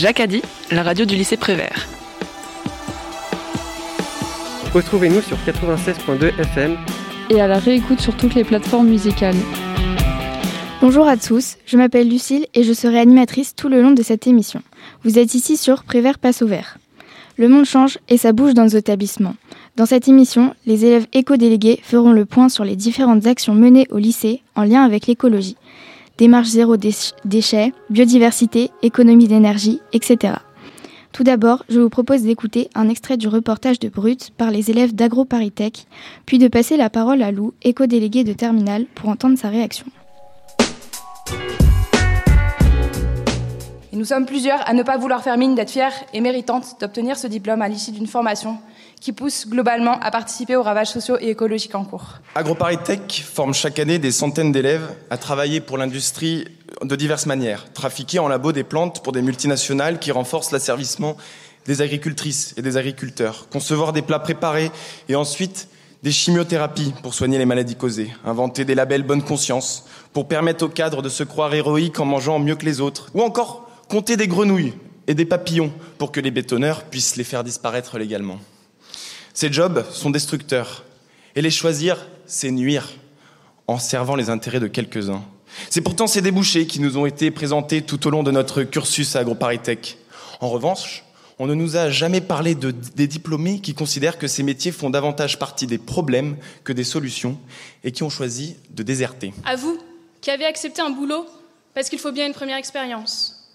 Jacques Adi, la radio du lycée Prévert. Retrouvez-nous sur 96.2 FM et à la réécoute sur toutes les plateformes musicales. Bonjour à tous, je m'appelle Lucille et je serai animatrice tout le long de cette émission. Vous êtes ici sur Prévert Passe au Vert. Le monde change et ça bouge dans nos établissements. Dans cette émission, les élèves éco-délégués feront le point sur les différentes actions menées au lycée en lien avec l'écologie. Démarche zéro déchet, biodiversité, économie d'énergie, etc. Tout d'abord, je vous propose d'écouter un extrait du reportage de Brut par les élèves d'AgroParisTech, puis de passer la parole à Lou, éco-délégué de Terminal, pour entendre sa réaction. Et nous sommes plusieurs à ne pas vouloir faire mine d'être fiers et méritantes d'obtenir ce diplôme à l'issue d'une formation qui pousse globalement à participer aux ravages sociaux et écologiques en cours. AgroParisTech forme chaque année des centaines d'élèves à travailler pour l'industrie de diverses manières. Trafiquer en labo des plantes pour des multinationales qui renforcent l'asservissement des agricultrices et des agriculteurs. Concevoir des plats préparés et ensuite des chimiothérapies pour soigner les maladies causées. Inventer des labels bonne conscience pour permettre aux cadres de se croire héroïques en mangeant mieux que les autres. Ou encore compter des grenouilles et des papillons pour que les bétonneurs puissent les faire disparaître légalement. Ces jobs sont destructeurs. Et les choisir, c'est nuire en servant les intérêts de quelques-uns. C'est pourtant ces débouchés qui nous ont été présentés tout au long de notre cursus à AgroParisTech. En revanche, on ne nous a jamais parlé de, des diplômés qui considèrent que ces métiers font davantage partie des problèmes que des solutions et qui ont choisi de déserter. À vous, qui avez accepté un boulot parce qu'il faut bien une première expérience.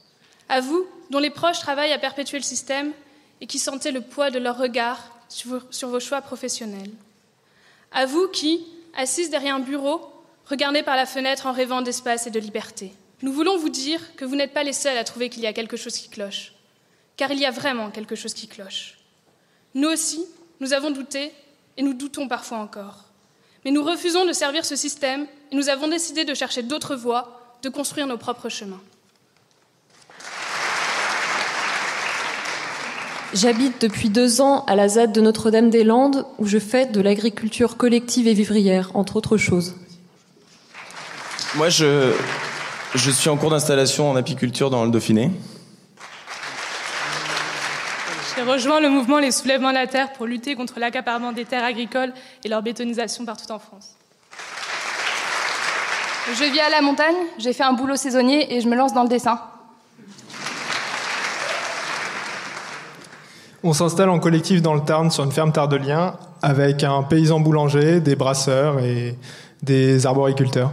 À vous, dont les proches travaillent à perpétuer le système et qui sentez le poids de leur regard sur vos choix professionnels. À vous qui, assises derrière un bureau, regardez par la fenêtre en rêvant d'espace et de liberté. Nous voulons vous dire que vous n'êtes pas les seuls à trouver qu'il y a quelque chose qui cloche, car il y a vraiment quelque chose qui cloche. Nous aussi, nous avons douté et nous doutons parfois encore. Mais nous refusons de servir ce système et nous avons décidé de chercher d'autres voies, de construire nos propres chemins. J'habite depuis deux ans à la ZAD de Notre-Dame-des-Landes où je fais de l'agriculture collective et vivrière, entre autres choses. Moi, je, je suis en cours d'installation en apiculture dans le Dauphiné. J'ai rejoint le mouvement Les Soulèvements de la Terre pour lutter contre l'accaparement des terres agricoles et leur bétonisation partout en France. Je vis à la montagne, j'ai fait un boulot saisonnier et je me lance dans le dessin. On s'installe en collectif dans le Tarn sur une ferme tardelien avec un paysan boulanger, des brasseurs et des arboriculteurs.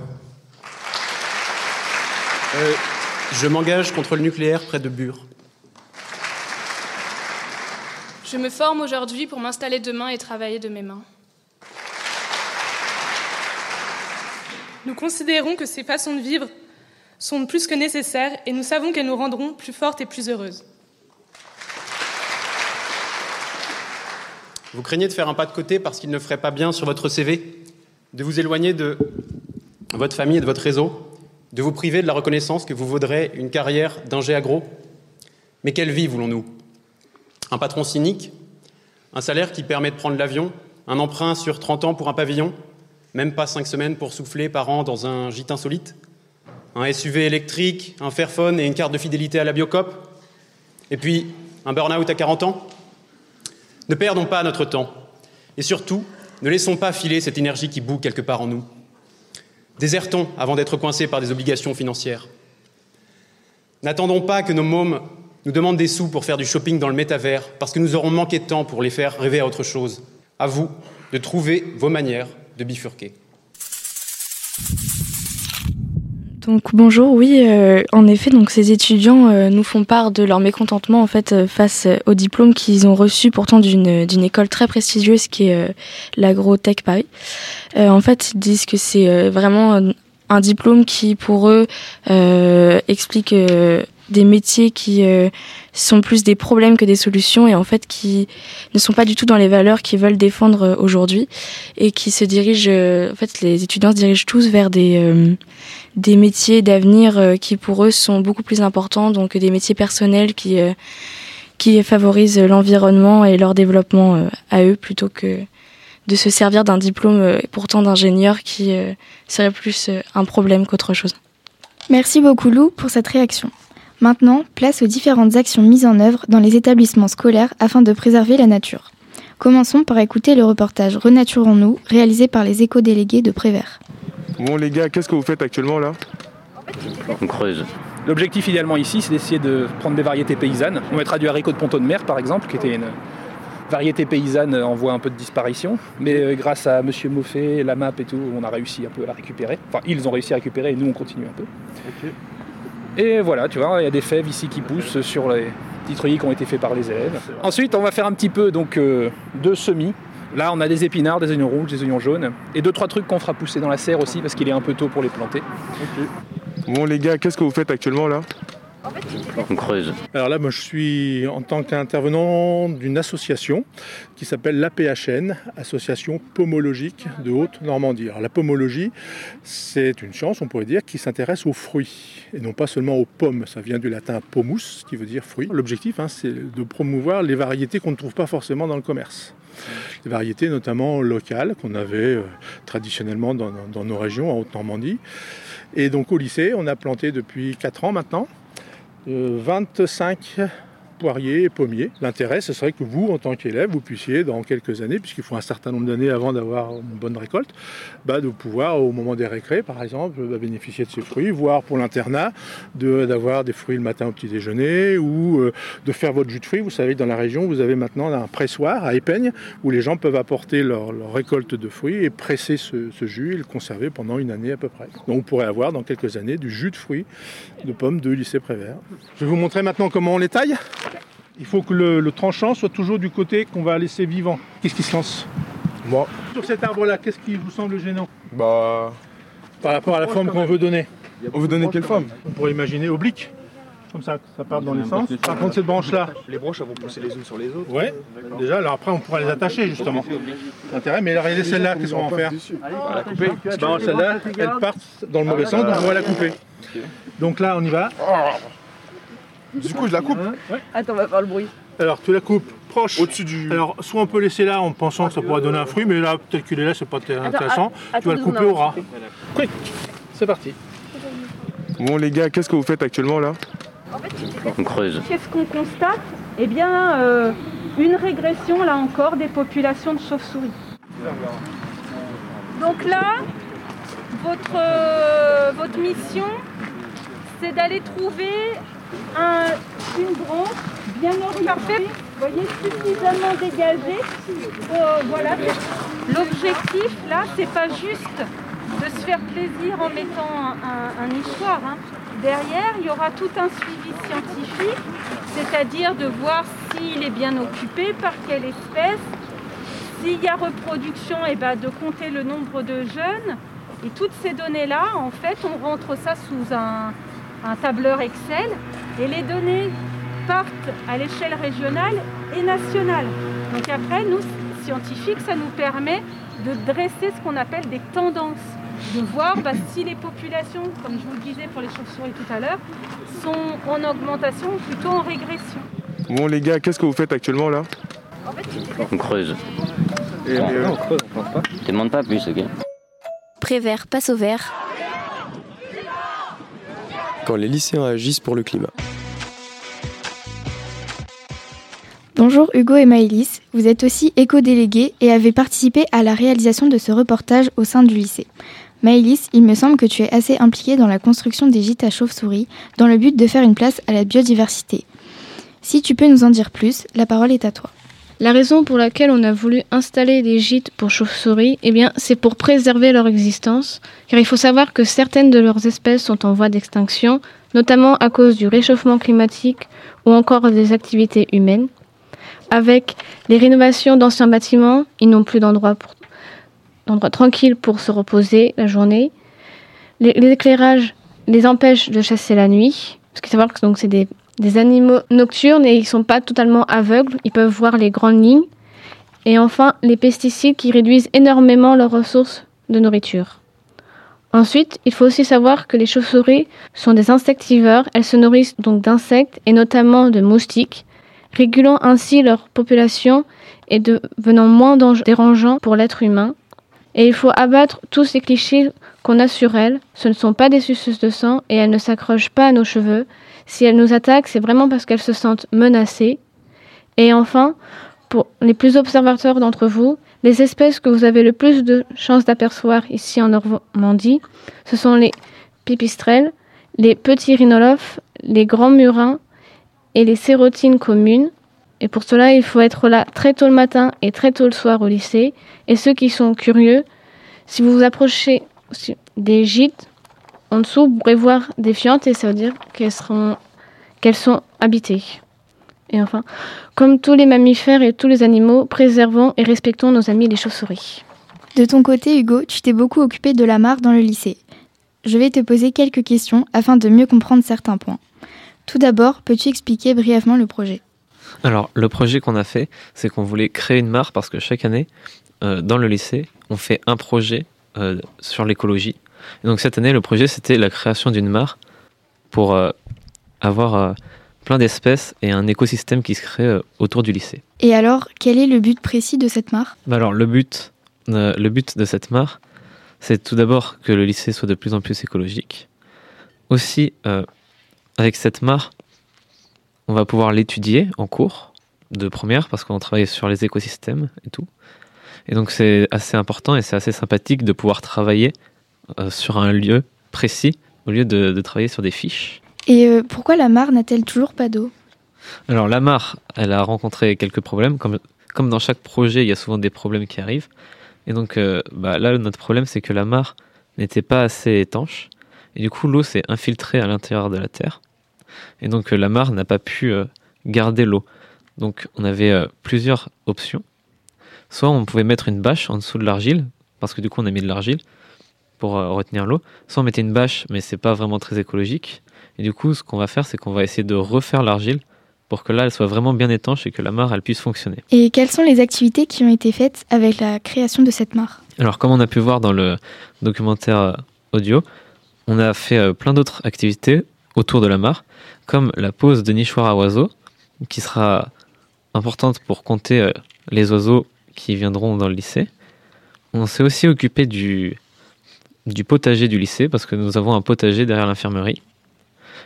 Euh, je m'engage contre le nucléaire près de Bure. Je me forme aujourd'hui pour m'installer demain et travailler de mes mains. Nous considérons que ces façons de vivre sont plus que nécessaires et nous savons qu'elles nous rendront plus fortes et plus heureuses. Vous craignez de faire un pas de côté parce qu'il ne ferait pas bien sur votre CV, de vous éloigner de votre famille et de votre réseau, de vous priver de la reconnaissance que vous vaudrez une carrière d'ingé agro. Mais quelle vie voulons-nous? Un patron cynique? Un salaire qui permet de prendre l'avion? Un emprunt sur 30 ans pour un pavillon? Même pas 5 semaines pour souffler par an dans un gîte insolite? Un SUV électrique, un Fairphone et une carte de fidélité à la Biocop? Et puis, un burn-out à 40 ans? Ne perdons pas notre temps. Et surtout, ne laissons pas filer cette énergie qui bout quelque part en nous. Désertons avant d'être coincés par des obligations financières. N'attendons pas que nos mômes nous demandent des sous pour faire du shopping dans le métavers, parce que nous aurons manqué de temps pour les faire rêver à autre chose. À vous de trouver vos manières de bifurquer. Donc bonjour, oui, euh, en effet, donc ces étudiants euh, nous font part de leur mécontentement en fait euh, face au diplôme qu'ils ont reçu pourtant d'une d'une école très prestigieuse qui est l'Agrotech Paris. en fait, ils disent que c'est vraiment un diplôme qui pour eux explique des métiers qui sont plus des problèmes que des solutions et en fait qui ne sont pas du tout dans les valeurs qu'ils veulent défendre aujourd'hui et qui se dirigent en fait les étudiants se dirigent tous vers des des métiers d'avenir euh, qui pour eux sont beaucoup plus importants, donc des métiers personnels qui, euh, favorisent l'environnement et leur développement euh, à eux plutôt que de se servir d'un diplôme pourtant d'ingénieur qui serait plus un problème qu'autre chose. Merci beaucoup Lou pour cette réaction. Maintenant, place aux différentes actions mises en œuvre dans les établissements scolaires afin de préserver la nature. Commençons par écouter le reportage Renaturons-nous, réalisé par les éco-délégués de Prévert. Bon les gars, qu'est-ce que vous faites actuellement là? On creuse. L'objectif idéalement ici, c'est d'essayer de prendre des variétés paysannes. On mettra du haricot de ponton de mer par exemple, qui était une variété paysanne en voie un peu de disparition. Mais euh, grâce à Monsieur Moffet, la map et tout, on a réussi un peu à la récupérer. Enfin, ils ont réussi à récupérer et nous on continue un peu. Et voilà, tu vois, il y a des fèves ici qui poussent sur les petits treillis qui ont été faits par les élèves. Ensuite, on va faire un petit peu donc euh, de semis. Là, on a des épinards, des oignons rouges, des oignons jaunes. Et deux trois trucs qu'on fera pousser dans la serre aussi parce qu'il est un peu tôt pour les planter. Bon les gars, qu'est-ce que vous faites actuellement là? Creuse. Alors là, moi, je suis en tant qu'intervenant d'une association qui s'appelle l'APHN, Association Pomologique de Haute-Normandie. Alors la pomologie, c'est une science, on pourrait dire, qui s'intéresse aux fruits et non pas seulement aux pommes. Ça vient du latin pomus, qui veut dire fruit. L'objectif, hein, c'est de promouvoir les variétés qu'on ne trouve pas forcément dans le commerce. Des variétés notamment locales qu'on avait euh, traditionnellement dans, dans- nos régions, en Haute-Normandie. Et donc au lycée, on a planté depuis 4 ans maintenant 25 poiriers et pommiers. L'intérêt, ce serait que vous, en tant qu'élève, vous puissiez, dans quelques années, puisqu'il faut un certain nombre d'années avant d'avoir une bonne récolte, bah, de pouvoir, au moment des récrés, par exemple, bah, bénéficier de ces fruits, voire pour l'internat, d'avoir des fruits le matin au petit déjeuner, ou euh, de faire votre jus de fruits. Vous savez, dans la région, vous avez maintenant un pressoir à Épeigne, où les gens peuvent apporter leur, récolte de fruits et presser ce, ce jus et le conserver pendant une année à peu près. Donc vous pourrez avoir dans quelques années du jus de fruits de pommes de lycée Prévert. Je vais vous montrer maintenant comment on les taille. Il faut que le, le tranchant soit toujours du côté qu'on va laisser vivant. Qu'est-ce qui se lance Moi. Sur cet arbre-là, qu'est-ce qui vous semble gênant Bah. Par rapport à la forme qu'on veut donner On veut donner quelle forme On pourrait imaginer oblique. Comme ça, ça part dans les sens. Par contre, cette branche-là, Les branches elles vont pousser les unes sur les autres. ouais, déjà, alors après, on pourra les attacher justement. L'intérêt, mais regardez celle-là, qu'est-ce qu'on va en faire On va la couper. Ben, Celle-là, elle part dans le mauvais sens, donc on va la couper. Donc là, on y va. Du coup, je la coupe. Attends, on va faire le bruit. Alors, tu la coupes proche. Au-dessus du. Alors, soit on peut laisser là en pensant que ça pourrait donner un fruit, mais là, tel qu'il est là, c'est pas très intéressant. att- tu vas le couper au ras. Quick C'est parti. Bon les gars, qu'est-ce que vous faites actuellement là? On creuse. Qu'est-ce qu'on constate? Eh bien, euh, une régression, là encore, des populations de chauves-souris. Donc là, votre, euh, votre mission, c'est d'aller trouver un- une branche bien orientée, voyez, suffisamment dégagée. Euh, voilà. L'objectif, là, c'est pas juste de se faire plaisir en mettant un, nichoir. hein. Derrière, il y aura tout un suivi scientifique, c'est-à-dire de voir s'il est bien occupé, par quelle espèce, s'il y a reproduction, et ben de compter le nombre de jeunes. Et toutes ces données-là, en fait, on rentre ça sous un, un tableur Excel et les données partent à l'échelle régionale et nationale. Donc après, nous, scientifiques, ça nous permet de dresser ce qu'on appelle des tendances, de voir bah, si les populations, comme je vous le disais pour les chauves-souris tout à l'heure, sont en augmentation ou plutôt en régression. Bon les gars, qu'est-ce que vous faites actuellement là? On creuse. Et, Bon. euh, Je te demande pas plus, ok Prévert passe au vert. Quand les lycéens agissent pour le climat. Bonjour Hugo et Maëlys, vous êtes aussi éco-délégués et avez participé à la réalisation de ce reportage au sein du lycée. Maëlys, il me semble que tu es assez impliquée dans la construction des gîtes à chauves-souris dans le but de faire une place à la biodiversité. Si tu peux nous en dire plus, la parole est à toi. La raison pour laquelle on a voulu installer des gîtes pour chauves-souris, eh c'est pour préserver leur existence, car il faut savoir que certaines de leurs espèces sont en voie d'extinction, notamment à cause du réchauffement climatique ou encore des activités humaines. Avec les rénovations d'anciens bâtiments, ils n'ont plus d'endroits tranquilles pour se reposer la journée. L'éclairage les empêche de chasser la nuit, parce qu'il faut savoir que c'est des des animaux nocturnes et ils sont pas totalement aveugles, ils peuvent voir les grandes lignes. Et enfin, les pesticides qui réduisent énormément leurs ressources de nourriture. Ensuite, il faut aussi savoir que les chauves-souris sont des insectivores, elles se nourrissent donc d'insectes et notamment de moustiques, régulant ainsi leur population et devenant moins dange- dérangeant pour l'être humain. Et il faut abattre tous ces clichés qu'on a sur elles. Ce ne sont pas des suceuses de sang et elles ne s'accrochent pas à nos cheveux. Si elles nous attaquent, c'est vraiment parce qu'elles se sentent menacées. Et enfin, pour les plus observateurs d'entre vous, les espèces que vous avez le plus de chances d'apercevoir ici en Normandie, ce sont les pipistrelles, les petits rhinolophes, les grands murins et les sérotines communes. Et pour cela, il faut être là très tôt le matin et très tôt le soir au lycée. Et ceux qui sont curieux, si vous vous approchez des gîtes, en dessous, vous pourrez voir des fientes et ça veut dire qu'elles seront qu'elles sont habitées. Et enfin, comme tous les mammifères et tous les animaux, préservons et respectons nos amis les chauves-souris. De ton côté, Hugo, tu t'es beaucoup occupé de la mare dans le lycée. Je vais te poser quelques questions afin de mieux comprendre certains points. Tout d'abord, peux-tu expliquer brièvement le projet? Alors, le projet qu'on a fait, c'est qu'on voulait créer une mare parce que chaque année, euh, dans le lycée, on fait un projet euh, sur l'écologie. Et donc cette année, le projet, c'était la création d'une mare pour euh, avoir plein d'espèces et un écosystème qui se crée autour du lycée. Et alors, quel est le but précis de cette mare? Bah Alors, le but, le but de cette mare, c'est tout d'abord que le lycée soit de plus en plus écologique. Aussi, avec cette mare, on va pouvoir l'étudier en cours de première parce qu'on travaille sur les écosystèmes et tout. Et donc c'est assez important et c'est assez sympathique de pouvoir travailler euh, sur un lieu précis au lieu de, travailler sur des fiches. Et euh, pourquoi la mare n'a-t-elle toujours pas d'eau? Alors la mare, elle a rencontré quelques problèmes. Comme, comme dans chaque projet, il y a souvent des problèmes qui arrivent. Et donc euh, bah, là, notre problème, c'est que la mare n'était pas assez étanche. Et du coup, l'eau s'est infiltrée à l'intérieur de la terre. Et donc la mare n'a pas pu garder l'eau. Donc on avait plusieurs options. Soit on pouvait mettre une bâche en dessous de l'argile, parce que du coup on a mis de l'argile pour euh, retenir l'eau. Soit on mettait une bâche, mais c'est pas vraiment très écologique. Et du coup, ce qu'on va faire, c'est qu'on va essayer de refaire l'argile pour que là, elle soit vraiment bien étanche et que la mare, elle puisse fonctionner. Et quelles sont les activités qui ont été faites avec la création de cette mare? Alors, comme on a pu voir dans le documentaire euh, audio, on a fait euh, plein d'autres activités autour de la mare, comme la pose de nichoirs à oiseaux, qui sera importante pour compter les oiseaux qui viendront dans le lycée. On s'est aussi occupé du, du potager du lycée parce que nous avons un potager derrière l'infirmerie.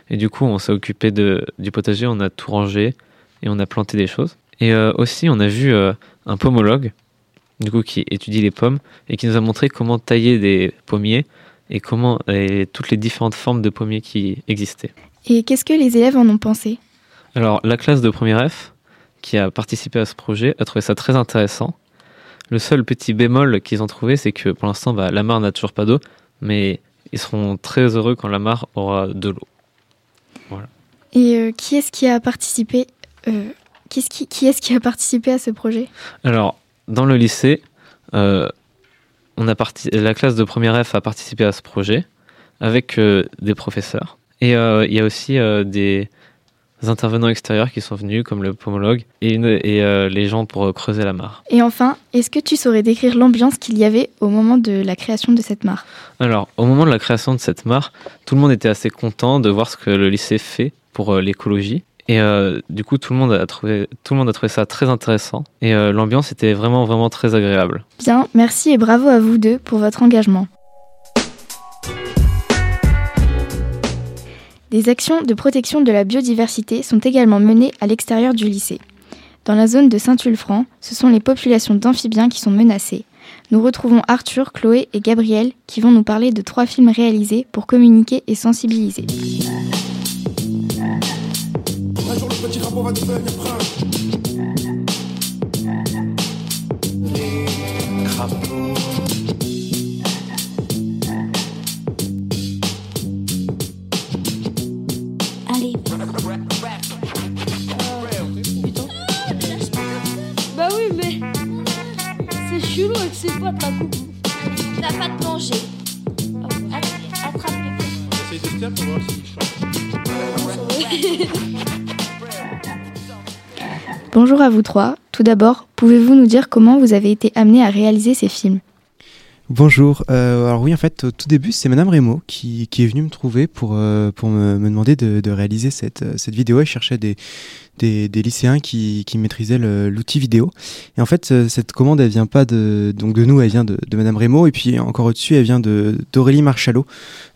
Et du coup, on s'est occupé de, du potager, on a tout rangé et on a planté des choses. Et euh, aussi, on a vu euh, un pomologue, du coup, qui étudie les pommes et qui nous a montré comment tailler des pommiers et comment et toutes les différentes formes de pommiers qui existaient. Et qu'est-ce que les élèves en ont pensé? Alors, la classe de première F, qui a participé à ce projet a trouvé ça très intéressant. Le seul petit bémol qu'ils ont trouvé, c'est que pour l'instant, bah, la mare n'a toujours pas d'eau, mais ils seront très heureux quand la mare aura de l'eau. Voilà. Et euh, qui est-ce qui a participé euh, qui, est qui, qui, est qui a participé à ce projet? Alors, dans le lycée, euh, on a la classe de première F a participé à ce projet avec des professeurs. Et il y a aussi des, intervenants extérieurs qui sont venus, comme le pomologue et, et euh, les gens pour creuser la mare. Et enfin, est-ce que tu saurais décrire l'ambiance qu'il y avait au moment de la création de cette mare? Alors, au moment de la création de cette mare, tout le monde était assez content de voir ce que le lycée fait pour euh, l'écologie. Et euh, du coup, tout le, monde a trouvé, tout le monde a trouvé ça très intéressant. Et l'ambiance était vraiment, vraiment très agréable. Bien, merci et bravo à vous deux pour votre engagement. Des actions de protection de la biodiversité sont également menées à l'extérieur du lycée. Dans la zone de Saint-Ulfranc, ce sont les populations d'amphibiens qui sont menacées. Nous retrouvons Arthur, Chloé et Gabriel qui vont nous parler de trois films réalisés pour communiquer et sensibiliser. C'est quoi ta coupe T'as pas de manger. Attrape les Essaye de faire pour voir si Bonjour à vous trois. Tout d'abord, pouvez-vous nous dire comment vous avez été amené à réaliser ces films? Bonjour. Euh, alors oui, en fait, au tout début, c'est Madame Rémo qui, qui est venue me trouver pour, euh, pour me, me demander de, de réaliser cette, euh, cette vidéo. Elle cherchait des, des, des lycéens qui, qui maîtrisaient l'outil vidéo. Et en fait, euh, cette commande, elle vient pas de, donc de nous, elle vient de, de Madame Rémo. Et puis encore au-dessus, elle vient d'Aurélie Marchalot,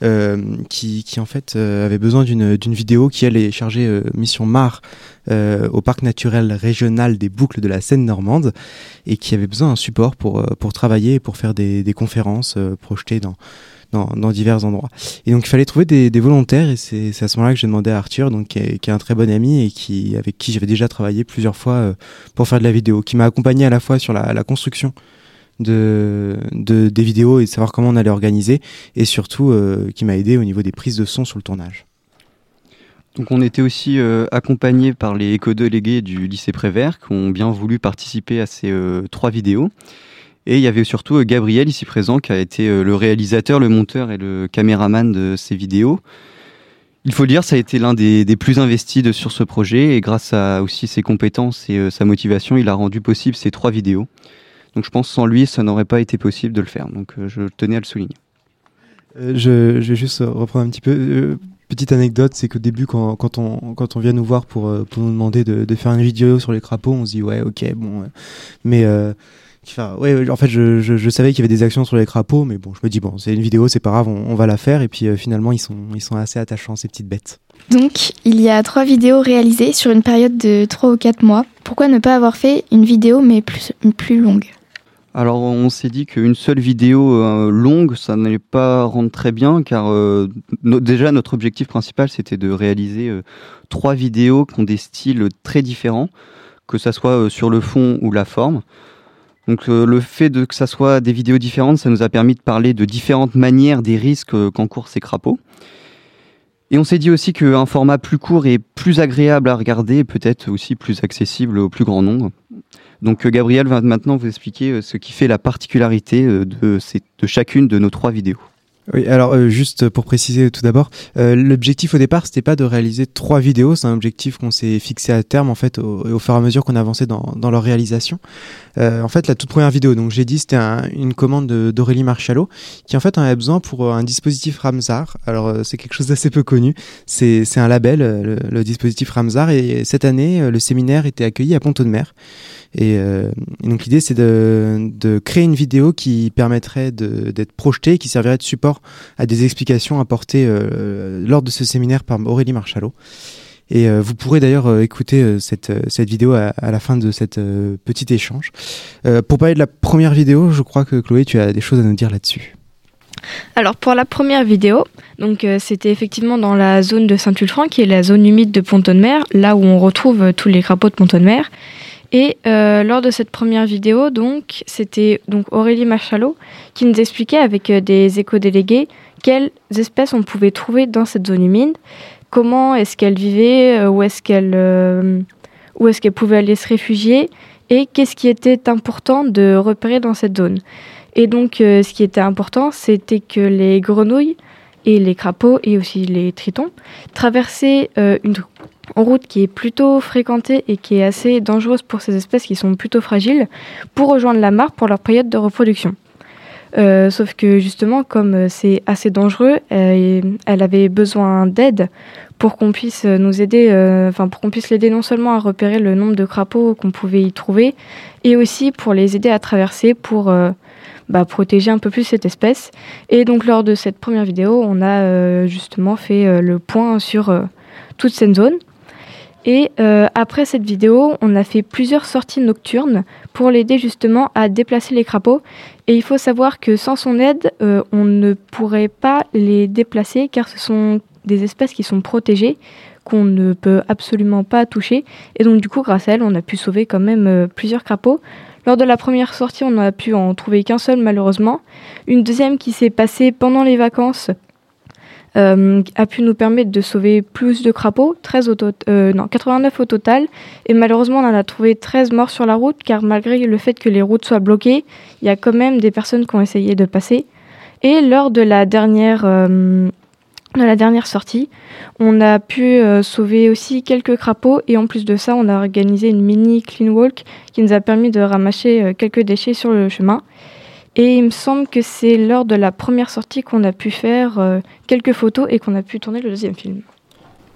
euh, qui, qui en fait euh, avait besoin d'une vidéo qui, elle, est chargée mission MAR euh, au parc naturel régional des Boucles de la Seine normande et qui avait besoin d'un support pour, euh, pour travailler et pour faire des, des conférences euh, projetées dans, dans, dans divers endroits. Et donc il fallait trouver des, des volontaires et c'est à ce moment-là que j'ai demandé à Arthur, donc, qui, est, qui est un très bon ami et qui, avec qui j'avais déjà travaillé plusieurs fois euh, pour faire de la vidéo, qui m'a accompagné à la fois sur la, la construction de, de, des vidéos et de savoir comment on allait organiser et surtout qui m'a aidé au niveau des prises de son sur le tournage. Donc on était aussi euh, accompagnés par les éco-délégués du lycée Prévert qui ont bien voulu participer à ces euh, trois vidéos. Et il y avait surtout euh, Gabriel ici présent qui a été le réalisateur, le monteur et le caméraman de ces vidéos. Il faut le dire, ça a été l'un des, plus investis de- sur ce projet et grâce à aussi ses compétences et sa motivation, il a rendu possible ces trois vidéos. Donc je pense sans lui, ça n'aurait pas été possible de le faire. Donc je tenais à le souligner. Je vais juste reprendre un petit peu. Petite anecdote, c'est qu'au début, quand, on, vient nous voir pour, euh, nous demander de, faire une vidéo sur les crapauds, on se dit ouais, ok, bon. euh, mais euh, en fait, je, savais qu'il y avait des actions sur les crapauds, mais bon, je me dis bon, c'est une vidéo, c'est pas grave, on, va la faire. Et puis finalement, ils sont, ils sont assez attachants, ces petites bêtes. Donc, il y a trois vidéos réalisées sur une période de 3 ou 4 mois. Pourquoi ne pas avoir fait une vidéo mais plus longue? Alors on s'est dit qu'une seule vidéo euh, longue, ça n'allait pas rendre très bien, car euh, déjà notre objectif principal c'était de réaliser euh, trois vidéos qui ont des styles très différents, que ça soit sur le fond ou la forme. Donc le fait de que ça soit des vidéos différentes, ça nous a permis de parler de différentes manières des risques qu'encourent ces crapauds. Et on s'est dit aussi qu'un format plus court et plus agréable à regarder, peut-être aussi plus accessible au plus grand nombre. Donc euh, Gabriel va maintenant vous expliquer euh, ce qui fait la particularité euh, de, chacune de nos trois vidéos. Oui, alors juste pour préciser tout d'abord, l'objectif au départ, c'était pas de réaliser trois vidéos, c'est un objectif qu'on s'est fixé à terme en fait au, au fur et à mesure qu'on avançait dans, leur réalisation. En fait, la toute première vidéo, donc j'ai dit, c'était un- une commande de- d'Aurélie Marchalot, qui en fait en avait besoin pour un dispositif Ramsar. Alors c'est quelque chose d'assez peu connu, c'est un label, le, le dispositif Ramsar, et cette année, le séminaire était accueilli à Ponto de Mer. Et, euh, et donc l'idée c'est de, de créer une vidéo qui permettrait de- d'être projetée, qui servirait de support à des explications apportées euh, lors de ce séminaire par Aurélie Marchalot. Et euh, vous pourrez d'ailleurs écouter cette, cette vidéo à, la fin de cet euh, petit échange. Pour parler de la première vidéo, je crois que Chloé, tu as des choses à nous dire là-dessus. Alors pour la première vidéo, donc c'était effectivement dans la zone de Saint-Ulfranc, qui est la zone humide de Ponton-de-Mer, là où on retrouve tous les crapauds de Ponton-de-Mer. Et euh, lors de cette première vidéo, donc c'était donc Aurélie Machalot qui nous expliquait avec euh, des éco-délégués quelles espèces on pouvait trouver dans cette zone humide, comment est-ce qu'elles vivaient, euh, où est-ce qu'elles où est-ce pouvaient aller se réfugier et qu'est-ce qui était important de repérer dans cette zone. Et donc, ce qui était important, c'était que les grenouilles et les crapauds et aussi les tritons traversaient euh, une route qui est plutôt fréquentée et qui est assez dangereuse pour ces espèces qui sont plutôt fragiles pour rejoindre la mare pour leur période de reproduction. Euh, sauf que justement, comme euh, c'est assez dangereux, euh, elle avait besoin d'aide pour qu'on puisse nous aider, enfin pour qu'on puisse l'aider non seulement à repérer le nombre de crapauds qu'on pouvait y trouver, et aussi pour les aider à traverser pour bah, protéger un peu plus cette espèce. Et donc lors de cette première vidéo, on a justement fait le point sur toute cette zone. Et euh, après cette vidéo, on a fait plusieurs sorties nocturnes pour l'aider justement à déplacer les crapauds. Et il faut savoir que sans son aide, euh, on ne pourrait pas les déplacer car ce sont des espèces qui sont protégées, qu'on ne peut absolument pas toucher. Et donc du coup, grâce à elle, on a pu sauver quand même euh, plusieurs crapauds. Lors de la première sortie, on n'a pu en trouver qu'un seul malheureusement. Une deuxième qui s'est passée pendant les vacances euh, a pu nous permettre de sauver plus de crapauds, 13 au euh, non, 89 au total. Et malheureusement, on en a trouvé 13 morts sur la route, car malgré le fait que les routes soient bloquées, il y a quand même des personnes qui ont essayé de passer. Et lors de la dernière, euh, de la dernière sortie, on a pu sauver aussi quelques crapauds. Et en plus de ça, on a organisé une mini clean walk qui nous a permis de ramasser quelques déchets sur le chemin. Et il me semble que c'est lors de la première sortie qu'on a pu faire euh, quelques photos et qu'on a pu tourner le deuxième film.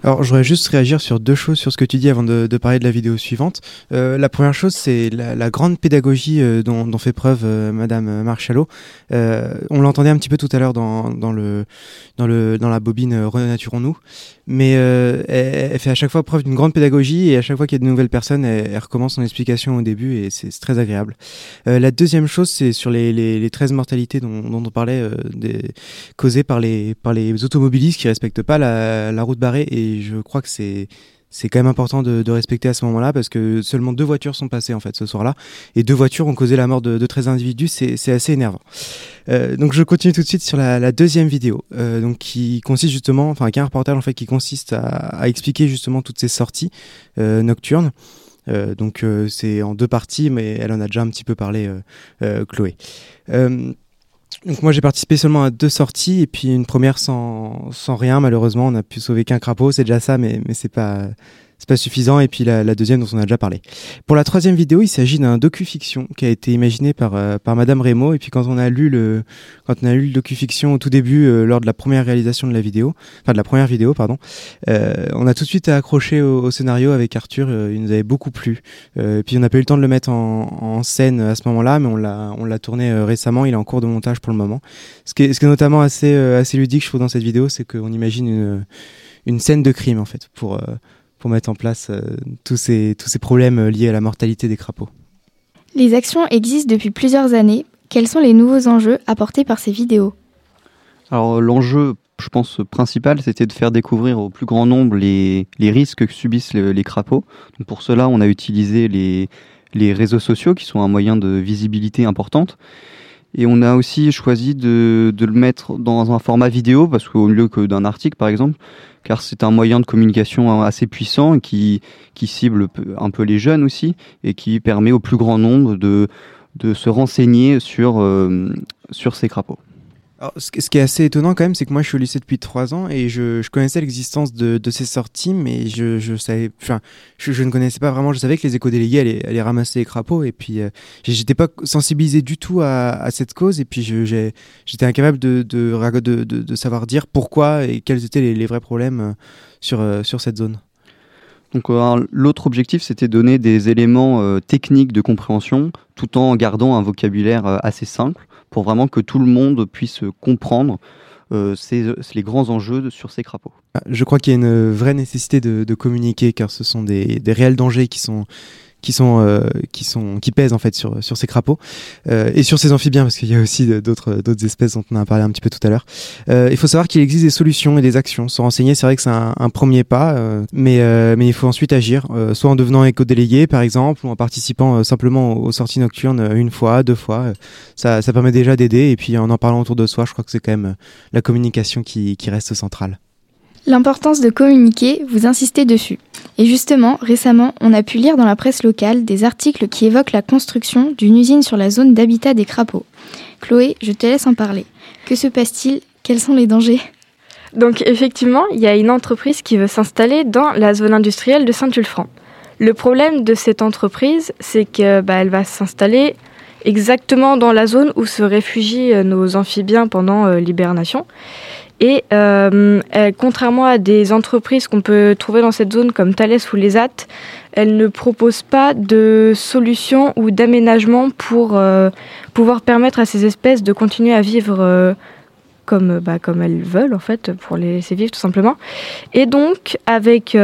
Alors, je voudrais juste réagir sur deux choses sur ce que tu dis avant de, parler de la vidéo suivante. Euh, la première chose, c'est la, grande pédagogie euh, dont, fait preuve euh, Madame Marchalot. Euh, on l'entendait un petit peu tout à l'heure dans, dans, le, dans, le, dans la bobine Renaturons-nous, mais elle, fait à chaque fois preuve d'une grande pédagogie et à chaque fois qu'il y a de nouvelles personnes, elle, recommence son explication au début et c'est très agréable. la deuxième chose, c'est sur les, les, les 13 mortalités dont, on parlait, causées par les, par les automobilistes qui respectent pas la, la route barrée et je crois que c'est c'est quand même important de, respecter à ce moment-là parce que seulement deux voitures sont passées en fait ce soir-là et deux voitures ont causé la mort de, de 13 individus, c'est assez énervant. Euh, donc je continue tout de suite sur la, deuxième vidéo, euh, donc qui consiste justement, enfin est un reportage en fait qui consiste à, expliquer justement toutes ces sorties euh, nocturnes. Donc c'est en deux parties, mais elle en a déjà un petit peu parlé, Chloé. Donc moi j'ai participé seulement à deux sorties et puis une première sans, sans rien malheureusement. On a pu sauver qu'un crapaud c'est déjà ça mais mais c'est pas c'est pas suffisant et puis la, la, deuxième dont on a déjà parlé. Pour la troisième vidéo il s'agit d'un docu-fiction qui a été imaginé par euh, par Madame Rémo et puis quand on a lu le quand on a lu le docu-fiction au tout début euh, lors de la première réalisation de la vidéo enfin de la première vidéo pardon euh, on a tout de suite accroché au, au scénario avec Arthur il nous avait beaucoup plu. Et puis on n'a pas eu le temps de le mettre en, en scène à ce moment-là mais on l'a on l'a tourné récemment. Il est en cours de montage pour le moment. Ce qui est, ce qui est notamment assez assez ludique je trouve dans cette vidéo c'est qu'on imagine une une scène de crime en fait pour pour mettre en place euh, tous, ces, tous ces problèmes liés à la mortalité des crapauds. Les actions existent depuis plusieurs années. Quels sont les nouveaux enjeux apportés par ces vidéos? Alors l'enjeu, je pense, principal, c'était de faire découvrir au plus grand nombre les, les risques que subissent les, les crapauds. Donc pour cela, on a utilisé les, les réseaux sociaux qui sont un moyen de visibilité importante. Et on a aussi choisi de, de le mettre dans un format vidéo, parce qu'au lieu que d'un article, par exemple, car c'est un moyen de communication assez puissant qui, cible un peu les jeunes aussi, et qui permet au plus grand nombre de, de se renseigner sur, euh, sur ces crapauds. Alors, ce qui est assez étonnant quand même, c'est que moi je suis au lycée depuis trois ans et je, connaissais l'existence de, ces sorties, mais je, savais, enfin, je, ne connaissais pas vraiment. Je savais que les éco-délégués allaient, ramasser les crapauds et puis euh, j'étais pas sensibilisé du tout à, cette cause et puis j'étais incapable de savoir dire pourquoi et quels étaient les, vrais problèmes euh, sur, euh, sur cette zone. Donc euh, l'autre objectif, c'était donner des éléments techniques de compréhension tout en gardant un vocabulaire assez simple pour vraiment que tout le monde puisse comprendre euh, les grands enjeux sur ces crapauds. Je crois qu'il y a une vraie nécessité de, communiquer car ce sont des réels dangers qui sont qui sont euh, qui sont qui pèsent en fait sur sur ces crapauds euh, et sur ces amphibiens parce qu'il y a aussi d'autres d'autres espèces dont on a parlé un petit peu tout à l'heure. Euh, il faut savoir qu'il existe des solutions et des actions. Se renseigner, c'est vrai que c'est un, un, premier pas, euh, mais euh, mais il faut ensuite agir, soit en devenant éco-délégué par exemple, ou en participant simplement aux sorties nocturnes une fois, deux fois. ça ça permet déjà d'aider et puis en en parlant autour de soi, je crois que c'est quand même la communication qui qui reste centrale. L'importance de communiquer, vous insistez dessus. Et justement, récemment, on a pu lire dans la presse locale des articles qui évoquent la construction d'une usine sur la zone d'habitat des crapauds. Chloé, je te laisse en parler. Que se passe-t-il? Quels sont les dangers? Donc effectivement, il y a une entreprise qui veut s'installer dans la zone industrielle de Saint-Ulfranc. Le problème de cette entreprise, c'est qu'elle bah, va s'installer exactement dans la zone où se réfugient nos amphibiens pendant euh, l'hibernation. Et euh, contrairement à des entreprises qu'on peut trouver dans cette zone comme Thales ou les AT, elle ne propose pas de solution ou d'aménagement pour euh, pouvoir permettre à ces espèces de continuer à vivre euh, comme, bah, comme elles veulent, en fait, pour les laisser vivre tout simplement. Et donc, avec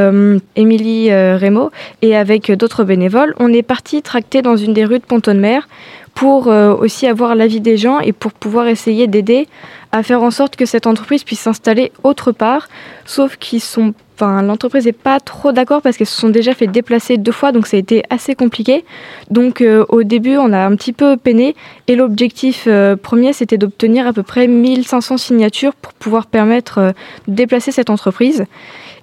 Émilie Rémo et avec d'autres bénévoles, on est parti tracter dans une des rues de Pontonne-Mer pour euh, aussi avoir l'avis des gens et pour pouvoir essayer d'aider à faire en sorte que cette entreprise puisse s'installer autre part, sauf qu'ils sont l'entreprise n'est pas trop d'accord parce qu'elles se sont déjà fait déplacer deux fois, donc ça a été assez compliqué. Donc euh, au début, on a un petit peu peiné et l'objectif euh, premier, c'était d'obtenir à peu près 1500 signatures pour pouvoir permettre de déplacer cette entreprise.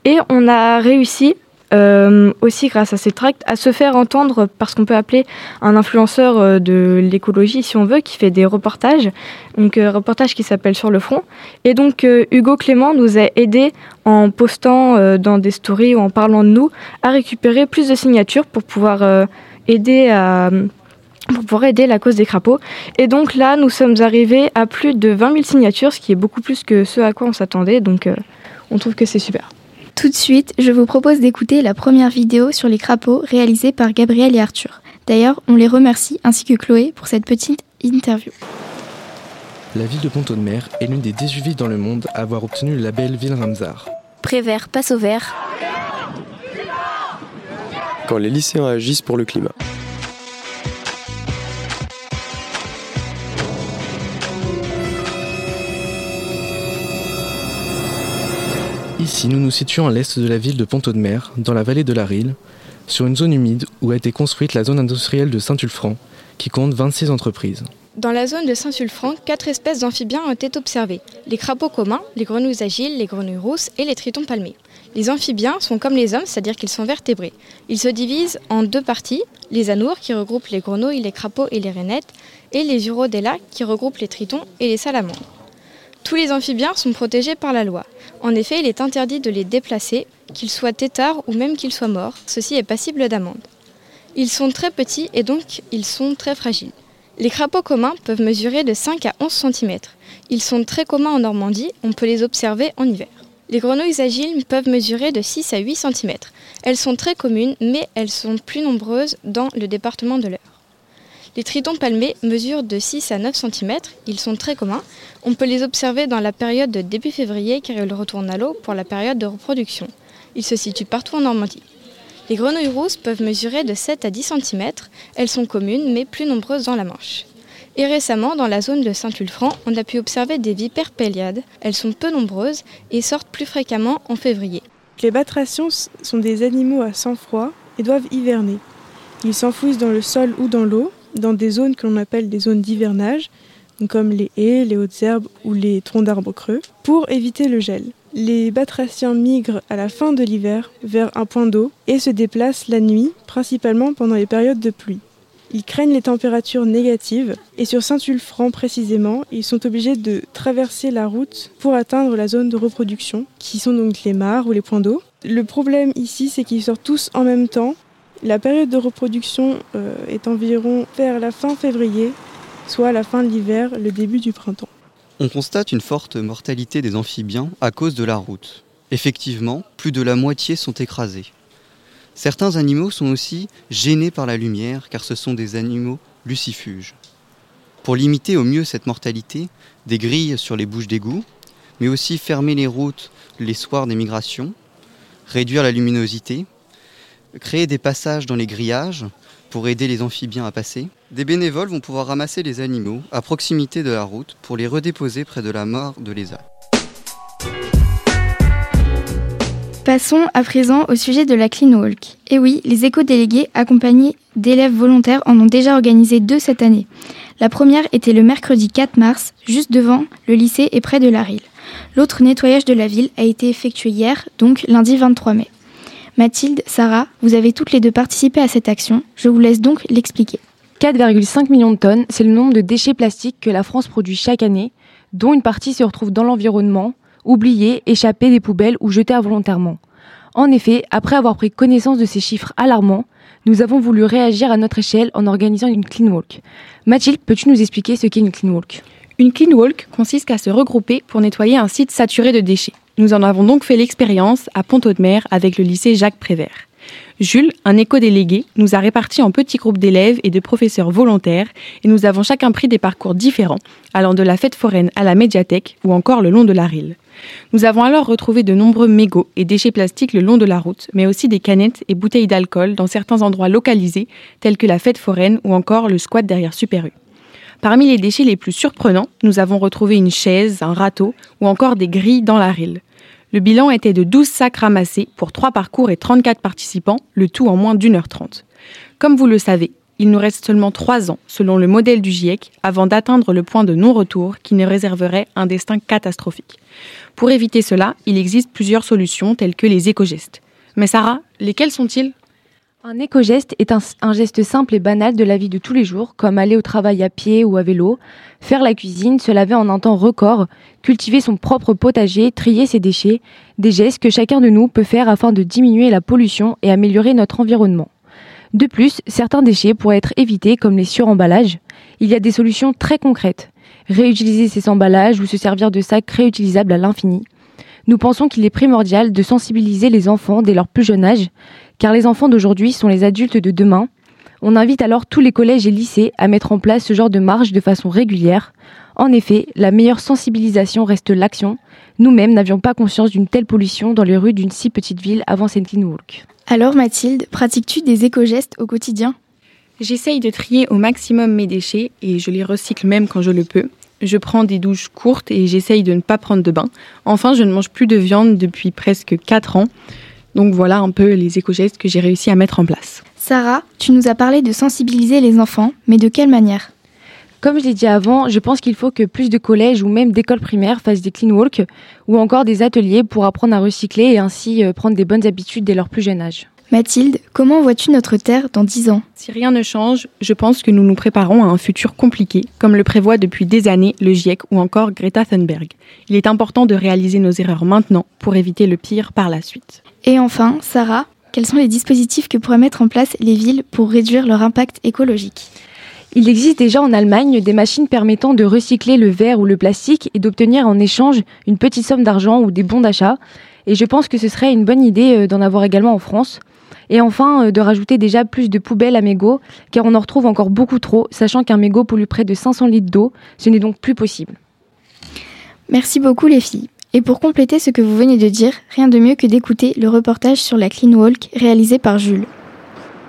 Et on a réussi euh, aussi grâce à ces tracts, à se faire entendre par ce qu'on peut appeler un influenceur euh, de l'écologie, si on veut, qui fait des reportages, donc euh, reportage qui s'appelle Sur le front. Et donc euh, Hugo Clément nous a aidé en postant dans des stories ou en parlant de nous à récupérer plus de signatures pour pouvoir aider à pour pouvoir aider la cause des crapauds. Et donc là, nous sommes arrivés à plus de 20 000 signatures, ce qui est beaucoup plus que ce à quoi on s'attendait. Donc on trouve que c'est super. Tout de suite, je vous propose d'écouter la première vidéo sur les crapauds réalisée par Gabriel et Arthur. D'ailleurs, on les remercie ainsi que Chloé pour cette petite interview. La ville de Ponto de Mer est l'une des 18 villes dans le monde à avoir obtenu le label Ville Ramsar. Prévert passe au vert. Quand les lycéens agissent pour le climat. Ici, nous nous situons à l'est de la ville de Ponto de Mer, dans la vallée de la Rille, sur une zone humide où a été construite la zone industrielle de Saint-Ulfranc, qui compte 26 entreprises. Dans la zone de Saint-Sulfran, quatre espèces d'amphibiens ont été observées. Les crapauds communs, les grenouilles agiles, les grenouilles rousses et les tritons palmés. Les amphibiens sont comme les hommes, c'est-à-dire qu'ils sont vertébrés. Ils se divisent en deux parties, les anours qui regroupent les grenouilles, les crapauds et les rainettes, et les urodella qui regroupent les tritons et les salamandres. Tous les amphibiens sont protégés par la loi. En effet, il est interdit de les déplacer, qu'ils soient têtards ou même qu'ils soient morts. Ceci est passible d'amende. Ils sont très petits et donc ils sont très fragiles. Les crapauds communs peuvent mesurer de 5 à 11 cm. Ils sont très communs en Normandie, on peut les observer en hiver. Les grenouilles agiles peuvent mesurer de 6 à 8 cm. Elles sont très communes, mais elles sont plus nombreuses dans le département de l'Eure. Les tritons palmés mesurent de 6 à 9 cm, ils sont très communs. On peut les observer dans la période de début février car ils retournent à l'eau pour la période de reproduction. Ils se situent partout en Normandie. Les grenouilles rousses peuvent mesurer de 7 à 10 cm. Elles sont communes mais plus nombreuses dans la Manche. Et récemment, dans la zone de Saint-Ulfranc, on a pu observer des vipères péliades. Elles sont peu nombreuses et sortent plus fréquemment en février. Les batraciens sont des animaux à sang froid et doivent hiverner. Ils s'enfouissent dans le sol ou dans l'eau, dans des zones que l'on appelle des zones d'hivernage, comme les haies, les hautes herbes ou les troncs d'arbres creux, pour éviter le gel. Les batraciens migrent à la fin de l'hiver vers un point d'eau et se déplacent la nuit, principalement pendant les périodes de pluie. Ils craignent les températures négatives et sur Saint-Ulfranc précisément, ils sont obligés de traverser la route pour atteindre la zone de reproduction, qui sont donc les mares ou les points d'eau. Le problème ici, c'est qu'ils sortent tous en même temps. La période de reproduction euh, est environ vers la fin février, soit la fin de l'hiver, le début du printemps. On constate une forte mortalité des amphibiens à cause de la route. Effectivement, plus de la moitié sont écrasés. Certains animaux sont aussi gênés par la lumière car ce sont des animaux lucifuges. Pour limiter au mieux cette mortalité, des grilles sur les bouches d'égout, mais aussi fermer les routes les soirs des migrations, réduire la luminosité, créer des passages dans les grillages pour aider les amphibiens à passer. Des bénévoles vont pouvoir ramasser les animaux à proximité de la route pour les redéposer près de la mare de lézard. Passons à présent au sujet de la Clean Walk. Et oui, les éco-délégués accompagnés d'élèves volontaires en ont déjà organisé deux cette année. La première était le mercredi 4 mars, juste devant le lycée et près de la. L'autre nettoyage de la ville a été effectué hier, donc lundi 23 mai. Mathilde, Sarah, vous avez toutes les deux participé à cette action. Je vous laisse donc l'expliquer. 4,5 millions de tonnes, c'est le nombre de déchets plastiques que la France produit chaque année, dont une partie se retrouve dans l'environnement, oubliés, échappés des poubelles ou jetés involontairement. En effet, après avoir pris connaissance de ces chiffres alarmants, nous avons voulu réagir à notre échelle en organisant une clean walk. Mathilde, peux-tu nous expliquer ce qu'est une clean walk? Une clean walk consiste à se regrouper pour nettoyer un site saturé de déchets. Nous en avons donc fait l'expérience à Ponto de Mer avec le lycée Jacques Prévert. Jules, un éco-délégué, nous a répartis en petits groupes d'élèves et de professeurs volontaires et nous avons chacun pris des parcours différents, allant de la fête foraine à la médiathèque ou encore le long de la Rille. Nous avons alors retrouvé de nombreux mégots et déchets plastiques le long de la route, mais aussi des canettes et bouteilles d'alcool dans certains endroits localisés, tels que la fête foraine ou encore le squat derrière Super U. Parmi les déchets les plus surprenants, nous avons retrouvé une chaise, un râteau ou encore des grilles dans la Rille. Le bilan était de 12 sacs ramassés pour 3 parcours et 34 participants, le tout en moins d'une heure trente. Comme vous le savez, il nous reste seulement 3 ans, selon le modèle du GIEC, avant d'atteindre le point de non-retour qui nous réserverait un destin catastrophique. Pour éviter cela, il existe plusieurs solutions telles que les éco-gestes. Mais Sarah, lesquels sont-ils? Un éco-geste est un, geste simple et banal de la vie de tous les jours, comme aller au travail à pied ou à vélo, faire la cuisine, se laver en un temps record, cultiver son propre potager, trier ses déchets, des gestes que chacun de nous peut faire afin de diminuer la pollution et améliorer notre environnement. De plus, certains déchets pourraient être évités comme les suremballages. Il y a des solutions très concrètes. Réutiliser ces emballages ou se servir de sacs réutilisables à l'infini. Nous pensons qu'il est primordial de sensibiliser les enfants dès leur plus jeune âge, car les enfants d'aujourd'hui sont les adultes de demain. On invite alors tous les collèges et lycées à mettre en place ce genre de marche de façon régulière. En effet, la meilleure sensibilisation reste l'action. Nous-mêmes n'avions pas conscience d'une telle pollution dans les rues d'une si petite ville avant Saint Clean Walk. Alors Mathilde, pratiques-tu des éco-gestes au quotidien? J'essaye de trier au maximum mes déchets et je les recycle même quand je le peux. Je prends des douches courtes et j'essaye de ne pas prendre de bain. Enfin, je ne mange plus de viande depuis presque 4 ans. Donc voilà un peu les éco-gestes que j'ai réussi à mettre en place. Sarah, tu nous as parlé de sensibiliser les enfants, mais de quelle manière? Comme je l'ai dit avant, je pense qu'il faut que plus de collèges ou même d'écoles primaires fassent des clean walk ou encore des ateliers pour apprendre à recycler et ainsi euh, prendre des bonnes habitudes dès leur plus jeune âge. Mathilde, comment vois-tu notre Terre dans 10 ans? Si rien ne change, je pense que nous nous préparons à un futur compliqué, comme le prévoit depuis des années le GIEC ou encore Greta Thunberg. Il est important de réaliser nos erreurs maintenant pour éviter le pire par la suite. Et enfin, Sarah, quels sont les dispositifs que pourraient mettre en place les villes pour réduire leur impact écologique? Il existe déjà en Allemagne des machines permettant de recycler le verre ou le plastique et d'obtenir en échange une petite somme d'argent ou des bons d'achat. Et je pense que ce serait une bonne idée euh, d'en avoir également en France. Et enfin, euh, de rajouter déjà plus de poubelles à mégots, car on en retrouve encore beaucoup trop, sachant qu'un mégot pollue près de 500 litres d'eau. Ce n'est donc plus possible. Merci beaucoup les filles. Et pour compléter ce que vous venez de dire, rien de mieux que d'écouter le reportage sur la Clean Walk réalisé par Jules.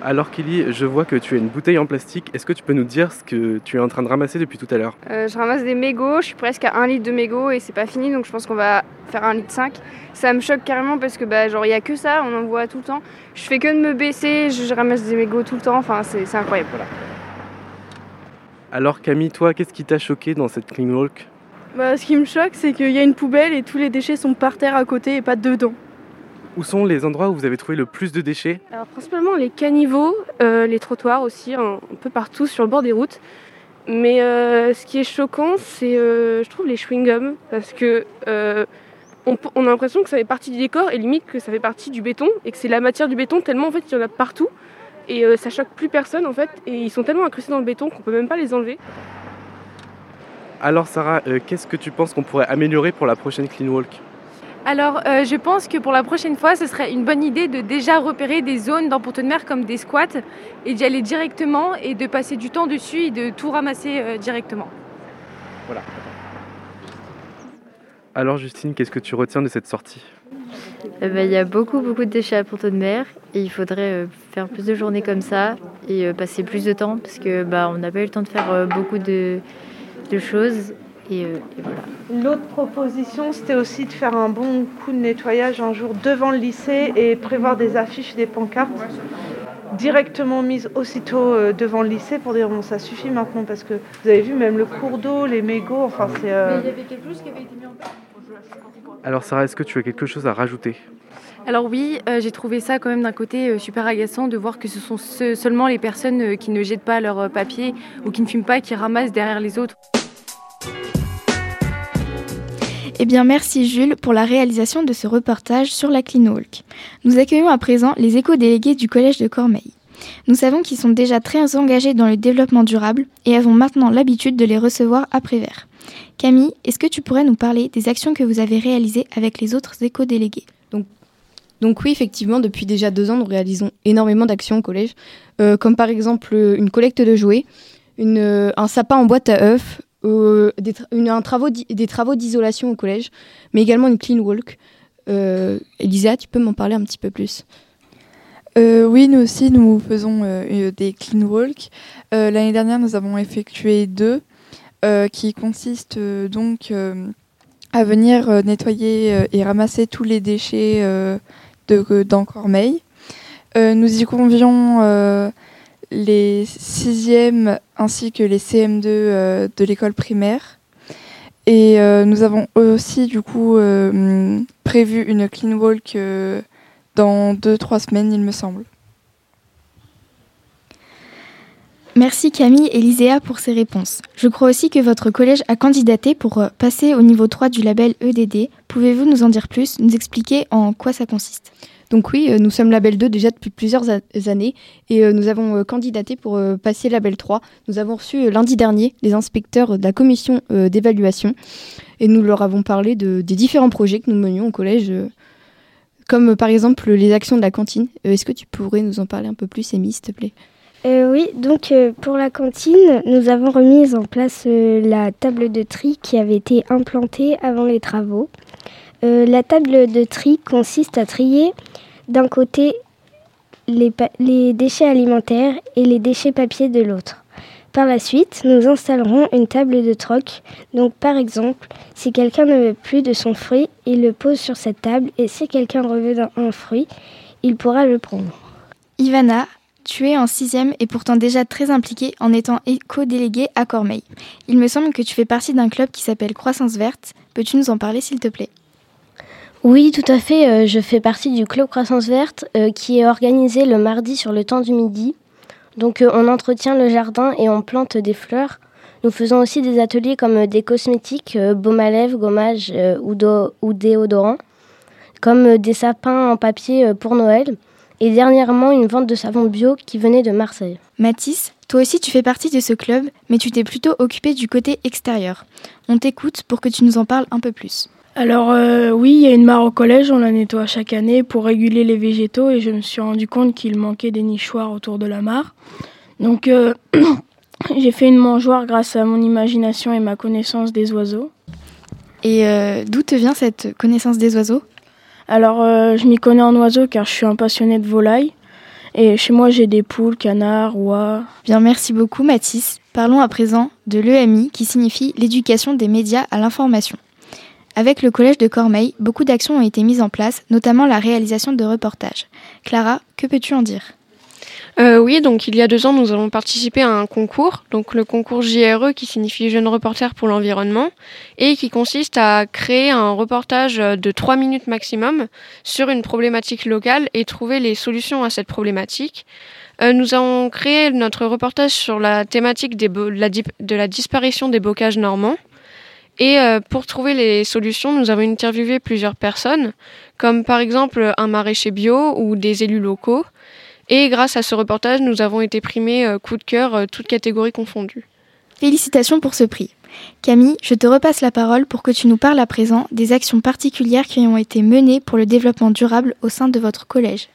Alors Kelly, je vois que tu as une bouteille en plastique. Est-ce que tu peux nous dire ce que tu es en train de ramasser depuis tout à l'heure? Euh, Je ramasse des mégots, je suis presque à 1 litre de mégots et c'est pas fini donc je pense qu'on va faire 1 litre 5. Ça me choque carrément parce que bah genre il y a que ça, on en voit tout le temps. Je fais que de me baisser, je ramasse des mégots tout le temps, enfin c'est incroyable voilà. Alors Camille, toi, qu'est-ce qui t'a choqué dans cette clean walk? Bah, Ce qui me choque, c'est qu'il y a une poubelle et tous les déchets sont par terre à côté et pas dedans. Où sont les endroits où vous avez trouvé le plus de déchets Alors principalement les caniveaux, euh, les trottoirs aussi, un, un, peu partout sur le bord des routes. Mais euh, ce qui est choquant, c'est euh, je trouve les chewing-gums parce que euh, on, on, a l'impression que ça fait partie du décor et limite que ça fait partie du béton et que c'est la matière du béton tellement en fait il y en a partout et ça choque plus personne en fait et ils sont tellement incrustés dans le béton qu'on peut même pas les enlever. Alors Sarah, qu'est-ce que tu penses qu'on pourrait améliorer pour la prochaine clean walk? Alors, euh, je pense que pour la prochaine fois, ce serait une bonne idée de déjà repérer des zones dans Ponton de Mer comme des squats et d'y aller directement et de passer du temps dessus et de tout ramasser euh, directement. Voilà. Alors Justine, qu'est-ce que tu retiens de cette sortie? Il euh, y a beaucoup beaucoup de déchets à Ponton de Mer et il faudrait euh, faire plus de journées comme ça et euh, passer plus de temps parce que bah, on n'a pas eu le temps de faire euh, beaucoup de, de choses et, et voilà. L'autre proposition, c'était aussi de faire un bon coup de nettoyage un jour devant le lycée et prévoir des affiches, des pancartes directement mises aussitôt euh, devant le lycée pour dire bon ça suffit maintenant parce que vous avez vu même le cours d'eau, les mégots, enfin c'est. Euh... Mais il y avait quelque chose qui avait été mis en place. Alors Sarah, est-ce que tu as quelque chose à rajouter? Alors oui, euh, j'ai trouvé ça quand même d'un côté euh, super agaçant de voir que ce sont ce, seulement les personnes euh, qui ne jettent pas leur euh, papier ou qui ne fument pas qui ramassent derrière les autres. Eh bien, merci Jules pour la réalisation de ce reportage sur la Clean Walk. Nous accueillons à présent les éco-délégués du Collège de Cormeilles. Nous savons qu'ils sont déjà très engagés dans le développement durable et avons maintenant l'habitude de les recevoir après-vert. Camille, est-ce que tu pourrais nous parler des actions que vous avez réalisées avec les autres éco-délégués? Donc, donc oui, effectivement, depuis déjà deux ans, nous réalisons énormément d'actions au collège, euh, comme par exemple une collecte de jouets, euh, un sapin en boîte à œufs, des, un travaux des travaux d'isolation au collège, mais également une clean walk. Euh, Elisa, tu peux m'en parler un petit peu plus? Euh, oui, nous aussi, nous faisons euh, des clean walk. Euh, L'année dernière, nous avons effectué deux, qui consistent donc à venir nettoyer et ramasser tous les déchets euh, de, nous y convions les sixièmes ainsi que les CM2 euh, de l'école primaire. Et euh, nous avons aussi du coup euh, prévu une clean walk dans deux, trois semaines, il me semble. Merci Camille et Liséa pour ces réponses. Je crois aussi que votre collège a candidaté pour passer au niveau 3 du label EDD. Pouvez-vous nous en dire plus, nous expliquer en quoi ça consiste? Donc oui, euh, nous sommes label 2 déjà depuis plusieurs années et euh, nous avons euh, candidaté pour passer label 3. Nous avons reçu lundi dernier les inspecteurs de la commission d'évaluation et nous leur avons parlé de, des différents projets que nous menions au collège, comme par exemple les actions de la cantine. Est-ce que tu pourrais nous en parler un peu plus, Amy, s'il te plaît? Oui, donc pour la cantine, nous avons remis en place la table de tri qui avait été implantée avant les travaux. La table de tri consiste à trier d'un côté les, déchets alimentaires et les déchets papier de l'autre. Par la suite, nous installerons une table de troc. Donc par exemple, si quelqu'un ne veut plus de son fruit, il le pose sur cette table et si quelqu'un reveut un fruit, il pourra le prendre. Ivana, tu es en sixième et pourtant déjà très impliquée en étant éco-déléguée à Cormeil. Il me semble que tu fais partie d'un club qui s'appelle Croissance Verte. Peux-tu nous en parler s'il te plaît? Oui, tout à fait. euh, je fais partie du Club Croissance Verte euh, qui est organisé le mardi sur le temps du midi. Donc euh, on entretient le jardin et on plante des fleurs. Nous faisons aussi des ateliers comme des cosmétiques, baume à lèvres, gommage ou, ou déodorant, comme des sapins en papier pour Noël. Et dernièrement, une vente de savon bio qui venait de Marseille. Mathis, toi aussi tu fais partie de ce club, mais tu t'es plutôt occupée du côté extérieur. On t'écoute pour que tu nous en parles un peu plus. Alors euh, oui, il y a une mare au collège, on la nettoie chaque année pour réguler les végétaux et je me suis rendu compte qu'il manquait des nichoirs autour de la mare. Donc euh, j'ai fait une mangeoire grâce à mon imagination et ma connaissance des oiseaux. Et euh, d'où te vient cette connaissance des oiseaux? Alors je m'y connais en oiseaux car je suis un passionné de volailles et chez moi j'ai des poules, canards, oies. Bien, merci beaucoup Mathis. Parlons à présent de l'EMI qui signifie l'éducation des médias à l'information. Avec le collège de Cormeil, beaucoup d'actions ont été mises en place, notamment la réalisation de reportages. Clara, que peux-tu en dire? Euh, oui, donc il y a deux ans, nous avons participé à un concours, donc le concours JRE qui signifie Jeune Reporter pour l'Environnement, et qui consiste à créer un reportage de trois minutes maximum sur une problématique locale et trouver les solutions à cette problématique. Euh, nous avons créé notre reportage sur la thématique de la disparition des bocages normands. Et euh, pour trouver les solutions, nous avons interviewé plusieurs personnes, comme par exemple un maraîcher bio ou des élus locaux. Et grâce à ce reportage, nous avons été primés euh, coup de cœur, euh, toutes catégories confondues. Félicitations pour ce prix. Camille, je te repasse la parole pour que tu nous parles à présent des actions particulières qui ont été menées pour le développement durable au sein de votre collège.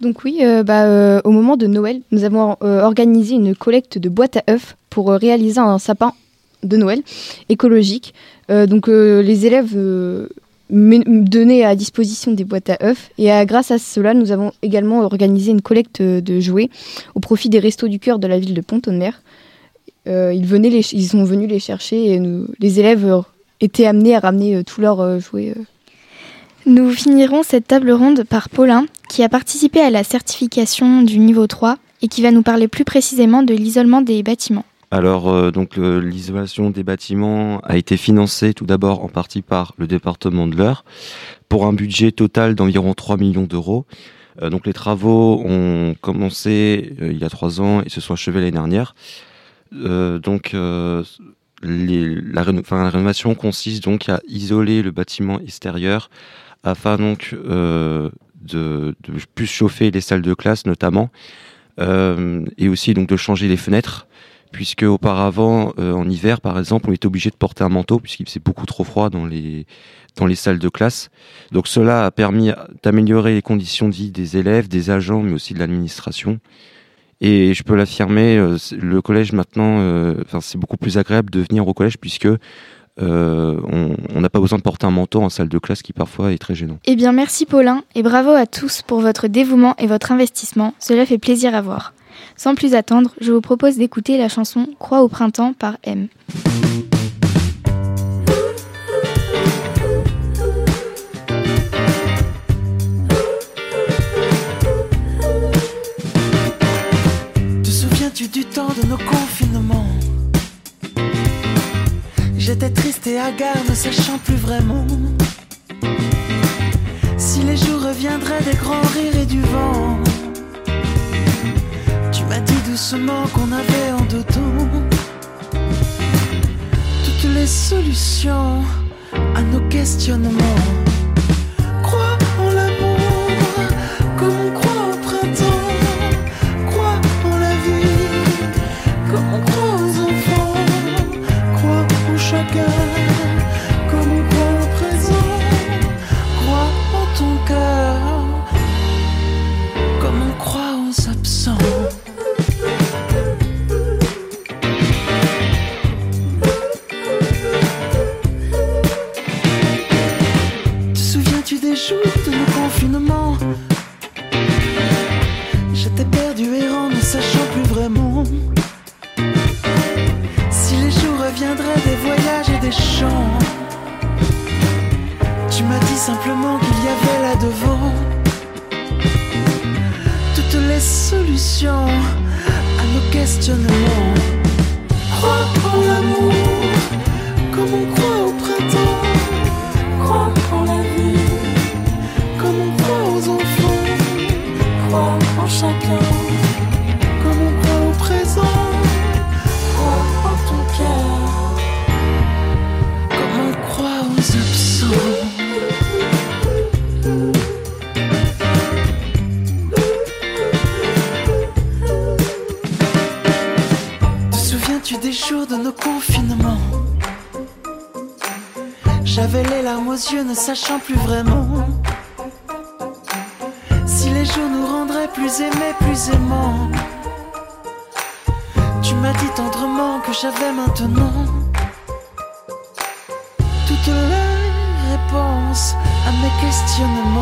Donc oui, euh, bah, euh, au moment de Noël, nous avons euh, organisé une collecte de boîtes à œufs pour euh, réaliser un sapin de Noël écologique. Euh, donc euh, les élèves euh, donnaient à disposition des boîtes à œufs et grâce à cela, nous avons également organisé une collecte de jouets au profit des restos du cœur de la ville de Pont-de-Mer. Euh, ils, venaient sont venus les chercher et les élèves étaient amenés à ramener tous leurs jouets. Nous finirons cette table ronde par Paulin, qui a participé à la certification du niveau 3 et qui va nous parler plus précisément de l'isolement des bâtiments. Alors, euh, donc l'isolation des bâtiments a été financée tout d'abord en partie par le département de l'Eure pour un budget total d'environ 3 millions d'euros. Euh, donc les travaux ont commencé euh, il y a trois ans et se sont achevés l'année dernière. Donc la, rénovation consiste donc à isoler le bâtiment extérieur afin donc de, de plus chauffer les salles de classe notamment et aussi donc de changer les fenêtres puisque auparavant euh, en hiver par exemple on était obligé de porter un manteau puisqu'il faisait beaucoup trop froid dans les dans les salles de classe donc cela a permis d'améliorer les conditions de vie des élèves des agents mais aussi de l'administration et je peux l'affirmer euh, le collège maintenant euh, c'est beaucoup plus agréable de venir au collège puisque on n'a pas besoin de porter un manteau en salle de classe qui parfois est très gênant Eh bien, merci Paulin et bravo à tous pour votre dévouement et votre investissement. Cela fait plaisir à voir. Sans plus attendre, je vous propose d'écouter la chanson Croix au printemps par M. Te souviens-tu du temps de nos confinements? J'étais triste et hagard, ne sachant plus vraiment si les jours reviendraient des grands rires et du vent. Doucement qu'on avait en dos toutes les solutions à nos questionnements. Chacun comme on croit au présent. Crois en ton cœur comme on croit aux absents. Te souviens-tu des jours de nos confinements? J'avais les larmes aux yeux, ne sachant plus vraiment plus aimants. Tu m'as dit tendrement que j'avais maintenant toutes les réponses à mes questionnements.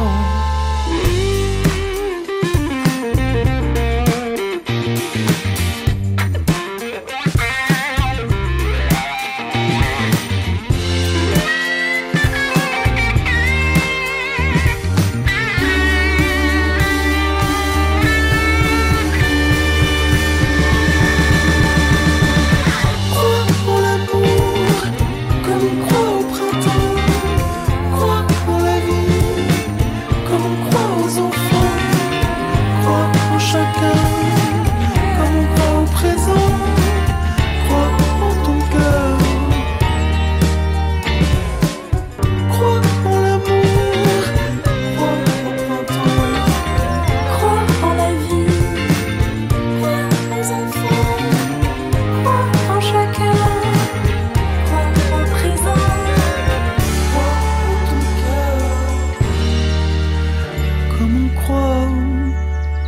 Comme on croit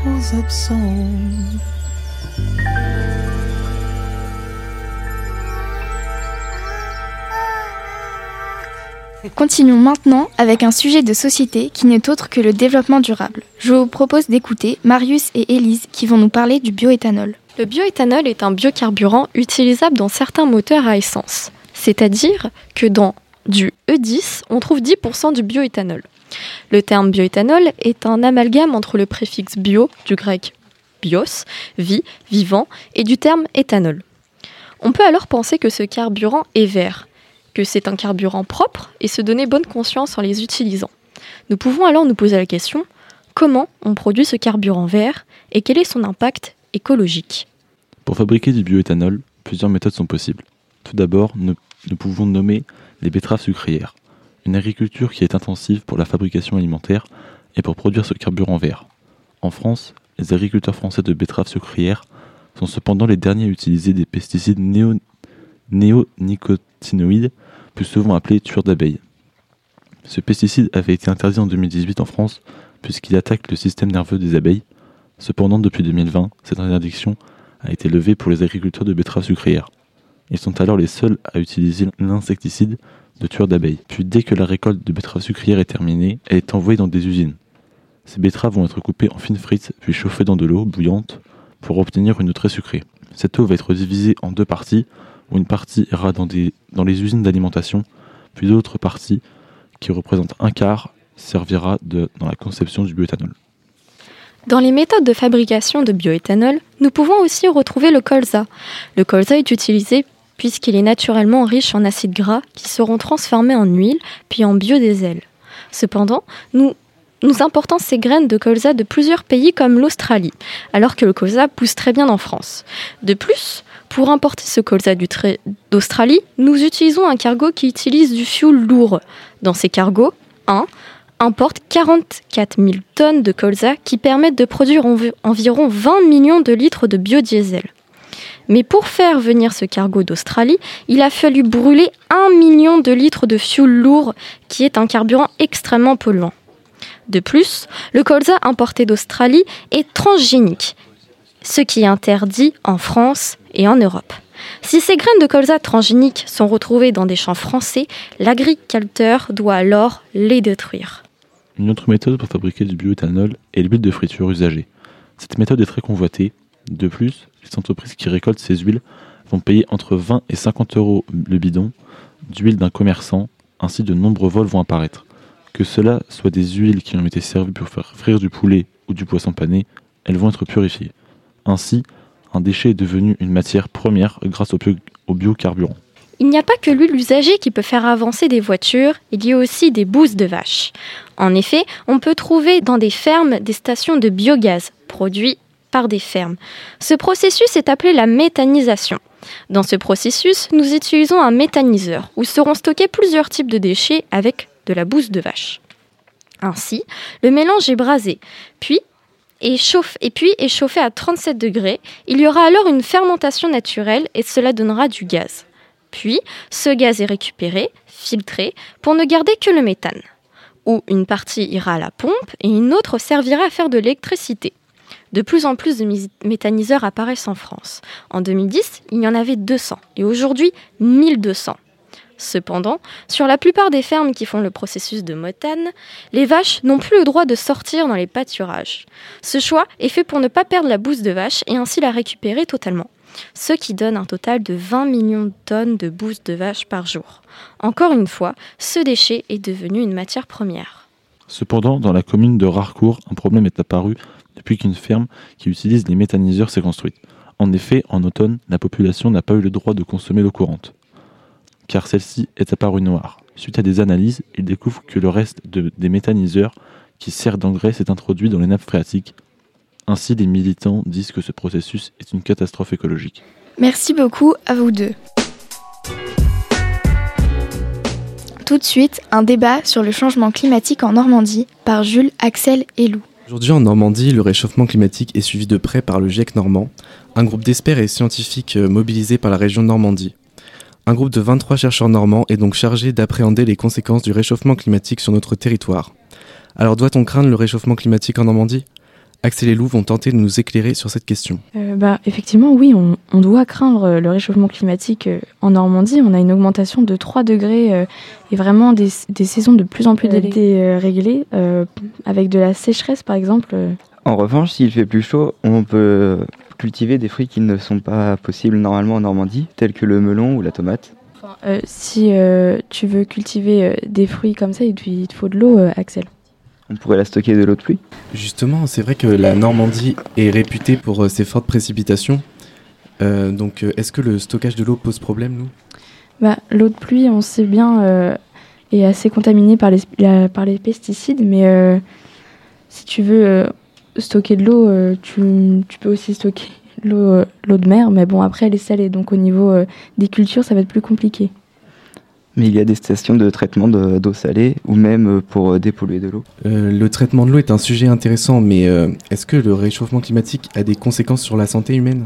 aux absents. Continuons maintenant avec un sujet de société qui n'est autre que le développement durable. Je vous propose d'écouter Marius et Élise qui vont nous parler du bioéthanol. Le bioéthanol est un biocarburant utilisable dans certains moteurs à essence. C'est-à-dire que dans du E10, on trouve 10% du bioéthanol. Le terme bioéthanol est un amalgame entre le préfixe bio, du grec bios, vie, vivant, et du terme éthanol. On peut alors penser que ce carburant est vert, que c'est un carburant propre et se donner bonne conscience en les utilisant. Nous pouvons alors nous poser la question comment on produit ce carburant vert et quel est son impact écologique? Pour fabriquer du bioéthanol, plusieurs méthodes sont possibles. Tout d'abord, nous, pouvons nommer les betteraves sucrières, une agriculture qui est intensive pour la fabrication alimentaire et pour produire ce carburant vert. En France, les agriculteurs français de betteraves sucrières sont cependant les derniers à utiliser des pesticides néo- néonicotinoïdes, plus souvent appelés tueurs d'abeilles. Ce pesticide avait été interdit en 2018 en France puisqu'il attaque le système nerveux des abeilles. Cependant, depuis 2020, cette interdiction a été levée pour les agriculteurs de betteraves sucrières. Ils sont alors les seuls à utiliser l'insecticide de tueur d'abeilles. Puis dès que la récolte de betteraves sucrières est terminée, elle est envoyée dans des usines. Ces betteraves vont être coupées en fines frites puis chauffées dans de l'eau bouillante pour obtenir une eau très sucrée. Cette eau va être divisée en deux parties, où une partie ira dans, les usines d'alimentation, puis l'autre partie, qui représente un quart, servira dans la conception du bioéthanol. Dans les méthodes de fabrication de bioéthanol, nous pouvons aussi retrouver le colza. Le colza est utilisé puisqu'il est naturellement riche en acides gras qui seront transformés en huile puis en biodiesel. Cependant, nous, importons ces graines de colza de plusieurs pays comme l'Australie, alors que le colza pousse très bien en France. De plus, pour importer ce colza d'Australie, nous utilisons un cargo qui utilise du fioul lourd. Dans ces cargos, 1. importe 44 000 tonnes de colza qui permettent de produire env- environ 20 millions de litres de biodiesel. Mais pour faire venir ce cargo d'Australie, il a fallu brûler 1 million de litres de fioul lourd, qui est un carburant extrêmement polluant. De plus, le colza importé d'Australie est transgénique, ce qui est interdit en France et en Europe. Si ces graines de colza transgéniques sont retrouvées dans des champs français, l'agriculteur doit alors les détruire. Une autre méthode pour fabriquer du bioéthanol est l'huile de friture usagée. Cette méthode est très convoitée. De plus, les entreprises qui récoltent ces huiles vont payer entre 20 et 50 euros le bidon d'huile d'un commerçant, ainsi de nombreux vols vont apparaître. Que cela soit des huiles qui ont été servies pour faire frire du poulet ou du poisson pané, elles vont être purifiées. Ainsi, un déchet est devenu une matière première grâce au, bio- biocarburant. Il n'y a pas que l'huile usagée qui peut faire avancer des voitures, il y a aussi des bousses de vache. En effet, on peut trouver dans des fermes des stations de biogaz produits par des fermes. Ce processus est appelé la méthanisation. Dans ce processus, nous utilisons un méthaniseur où seront stockés plusieurs types de déchets avec de la bouse de vache. Ainsi, le mélange est brasé, puis et, et puis est chauffé à 37 degrés. Il y aura alors une fermentation naturelle et cela donnera du gaz. Puis, ce gaz est récupéré, filtré, pour ne garder que le méthane. Où une partie ira à la pompe et une autre servira à faire de l'électricité. De plus en plus de méthaniseurs apparaissent en France. En 2010, il y en avait 200 et aujourd'hui 1200. Cependant, sur la plupart des fermes qui font le processus de méthane, les vaches n'ont plus le droit de sortir dans les pâturages. Ce choix est fait pour ne pas perdre la bouse de vache et ainsi la récupérer totalement, ce qui donne un total de 20 millions de tonnes de bouse de vache par jour. Encore une fois, ce déchet est devenu une matière première. Cependant, dans la commune de Rarcourt, un problème est apparu depuis qu'une ferme qui utilise les méthaniseurs s'est construite. En effet, en automne, la population n'a pas eu le droit de consommer l'eau courante, car celle-ci est apparue noire. Suite à des analyses, ils découvrent que le reste de- des méthaniseurs qui servent d'engrais s'est introduit dans les nappes phréatiques. Ainsi, les militants disent que ce processus est une catastrophe écologique. Merci beaucoup à vous deux. Tout de suite, un débat sur le changement climatique en Normandie par Jules, Axel et Lou. Aujourd'hui en Normandie, le réchauffement climatique est suivi de près par le GIEC normand, un groupe d'experts et scientifiques euh, mobilisés par la région Normandie. Un groupe de 23 chercheurs normands est donc chargé d'appréhender les conséquences du réchauffement climatique sur notre territoire. Alors doit-on craindre le réchauffement climatique en Normandie? Axel et Lou vont tenter de nous éclairer sur cette question. Euh, bah, effectivement, oui, on, on doit craindre euh, le réchauffement climatique euh, en Normandie. On a une augmentation de 3 degrés euh, et vraiment des, des saisons de plus en plus déréglées, euh, avec de la sécheresse par exemple. En revanche, s'il fait plus chaud, on peut cultiver des fruits qui ne sont pas possibles normalement en Normandie, tels que le melon ou la tomate. Euh, si euh, tu veux cultiver euh, des fruits comme ça, il te, il te faut de l'eau, euh, Axel. On pourrait la stocker de l'eau de pluie. Justement, c'est vrai que la Normandie est réputée pour euh, ses fortes précipitations. Euh, donc euh, est-ce que le stockage de l'eau pose problème, nous? Bah, L'eau de pluie, on sait bien, euh, est assez contaminée par les, la- par les pesticides, mais euh, si tu veux euh, stocker de l'eau, euh, tu, tu peux aussi stocker l'eau euh, l'eau de mer, mais bon, après, elle est salée, donc au niveau euh, des cultures, ça va être plus compliqué. Mais il y a des stations de traitement de- d'eau salée ou même euh, pour euh, dépolluer de l'eau. Euh, le traitement de l'eau est un sujet intéressant, mais euh, est-ce que le réchauffement climatique a des conséquences sur la santé humaine?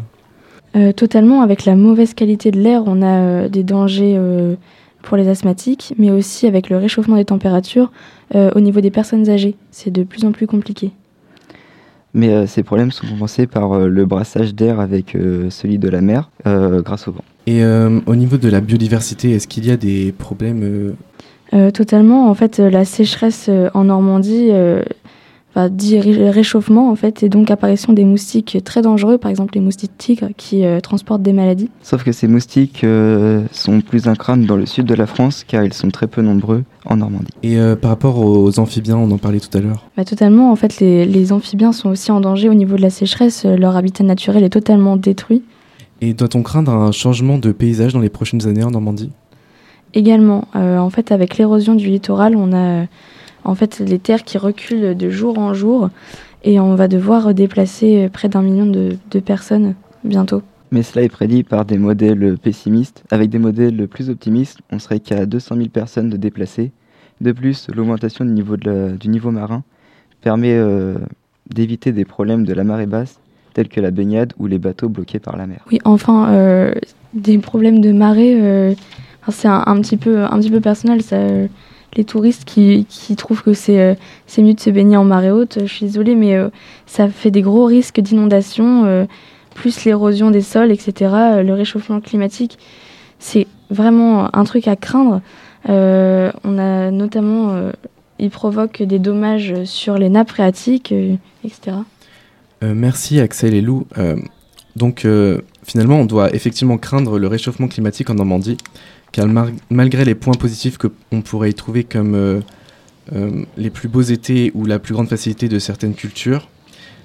Euh, totalement, avec la mauvaise qualité de l'air, on a euh, des dangers euh, pour les asthmatiques, mais aussi avec le réchauffement des températures euh, au niveau des personnes âgées. C'est de plus en plus compliqué. Mais euh, ces problèmes sont compensés par euh, le brassage d'air avec euh, celui de la mer euh, grâce au vent. Et euh, au niveau de la biodiversité, est-ce qu'il y a des problèmes euh, Euh, totalement, en fait, la sécheresse euh, en Normandie euh, va dit ré- réchauffement, en fait, et donc apparition des moustiques très dangereux, par exemple les moustiques tigres qui euh, transportent des maladies. Sauf que ces moustiques euh, sont plus un crâne dans le sud de la France car ils sont très peu nombreux en Normandie. Et euh, par rapport aux amphibiens, on en parlait tout à l'heure. Bah, totalement, en fait, les, les amphibiens sont aussi en danger au niveau de la sécheresse. Leur habitat naturel est totalement détruit. Et doit-on craindre un changement de paysage dans les prochaines années en Normandie? Également, euh, en fait, avec l'érosion du littoral, on a euh, en fait les terres qui reculent de jour en jour et on va devoir déplacer euh, près d'un million de, de personnes bientôt. Mais cela est prédit par des modèles pessimistes. Avec des modèles plus optimistes, on serait qu'à 200 000 personnes de déplacées De plus, l'augmentation du, niveau de la- du niveau marin permet euh, d'éviter des problèmes de la marée basse, tels que la baignade ou les bateaux bloqués par la mer. Oui, enfin, euh, des problèmes de marée, euh, c'est un, petit peu, un petit peu personnel. Euh, les touristes qui, qui trouvent que c'est mieux de se baigner en marée haute, je suis désolée, mais ça fait des gros risques d'inondation, plus l'érosion des sols, etc., le réchauffement climatique. C'est vraiment un truc à craindre. On a notamment, il provoque des dommages sur les nappes phréatiques, etc. Euh, merci Axel et Lou. Euh, donc euh, finalement, on doit effectivement craindre le réchauffement climatique en Normandie, car malgré les points positifs que on pourrait y trouver comme les plus beaux étés ou la plus grande facilité de certaines cultures,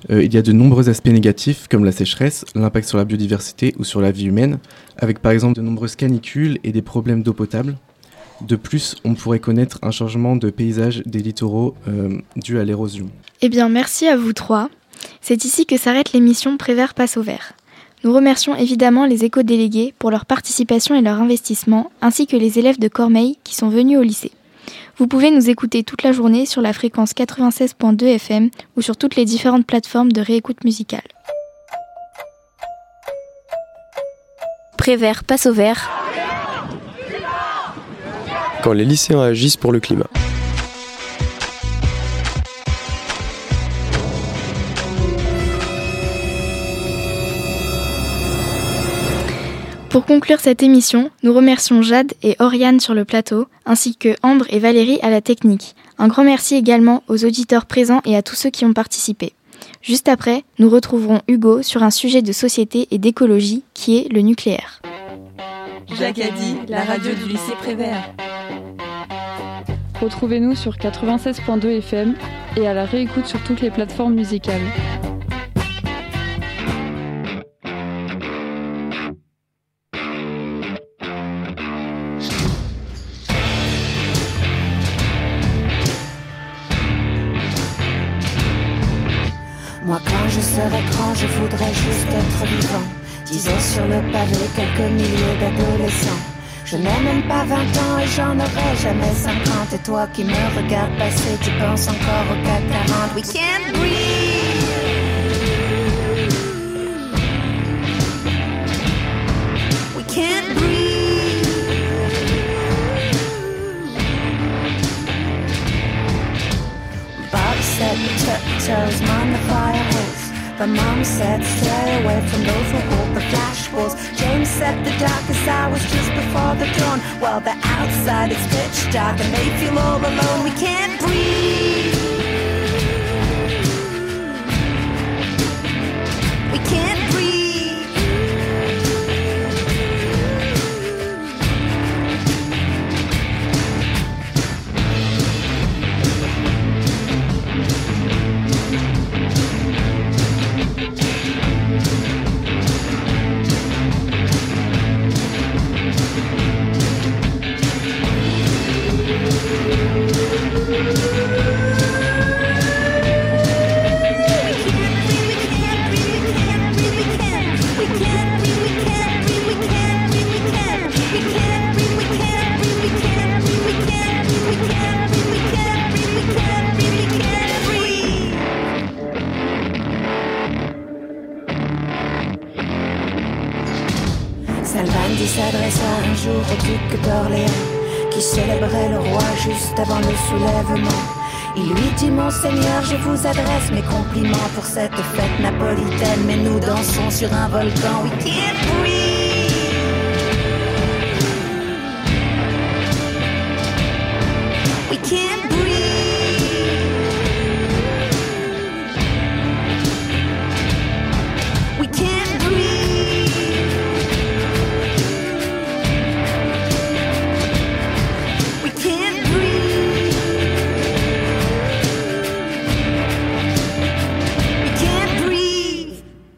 il y a de nombreux aspects négatifs comme la sécheresse, l'impact sur la biodiversité ou sur la vie humaine, avec par exemple de nombreuses canicules et des problèmes d'eau potable. De plus, on pourrait connaître un changement de paysage des littoraux dû à l'érosion. Eh bien, merci à vous trois. C'est ici que s'arrête l'émission Prévert passe au vert. Nous remercions évidemment les éco-délégués pour leur participation et leur investissement, ainsi que les élèves de Cormeil qui sont venus au lycée. Vous pouvez nous écouter toute la journée sur la fréquence 96.2 FM ou sur toutes les différentes plateformes de réécoute musicale. Prévert passe au vert. Quand les lycéens agissent pour le climat. Pour conclure cette émission, nous remercions Jade et Oriane sur le plateau, ainsi que Ambre et Valérie à la technique. Un grand merci également aux auditeurs présents et à tous ceux qui ont participé. Juste après, nous retrouverons Hugo sur un sujet de société et d'écologie qui est le nucléaire. Jacques a dit, la radio du lycée Prévert. Retrouvez-nous sur 96.2 FM et à la réécoute sur toutes les plateformes musicales. Voudrais juste être vivant. Disons sur le pavé quelques milliers d'adolescents. Je n'ai même pas 20 ans et j'en aurai jamais 50. Et toi qui me regardes passer, tu penses encore au 440. We can't breathe. We can't breathe. Bob said tiptoes, the fire. But mom said stay away from those who hold the flash walls. James said the darkest hours just before the dawn. While the outside is pitch dark and they feel all alone. We can't breathe. We can't breathe. Salvandi s'adressa un jour au duc d'Orléans, qui célébrait le roi juste avant le soulèvement. Il lui dit, Monseigneur, je vous adresse mes compliments pour cette fête napolitaine, mais nous dansons sur un volcan. We can't breathe.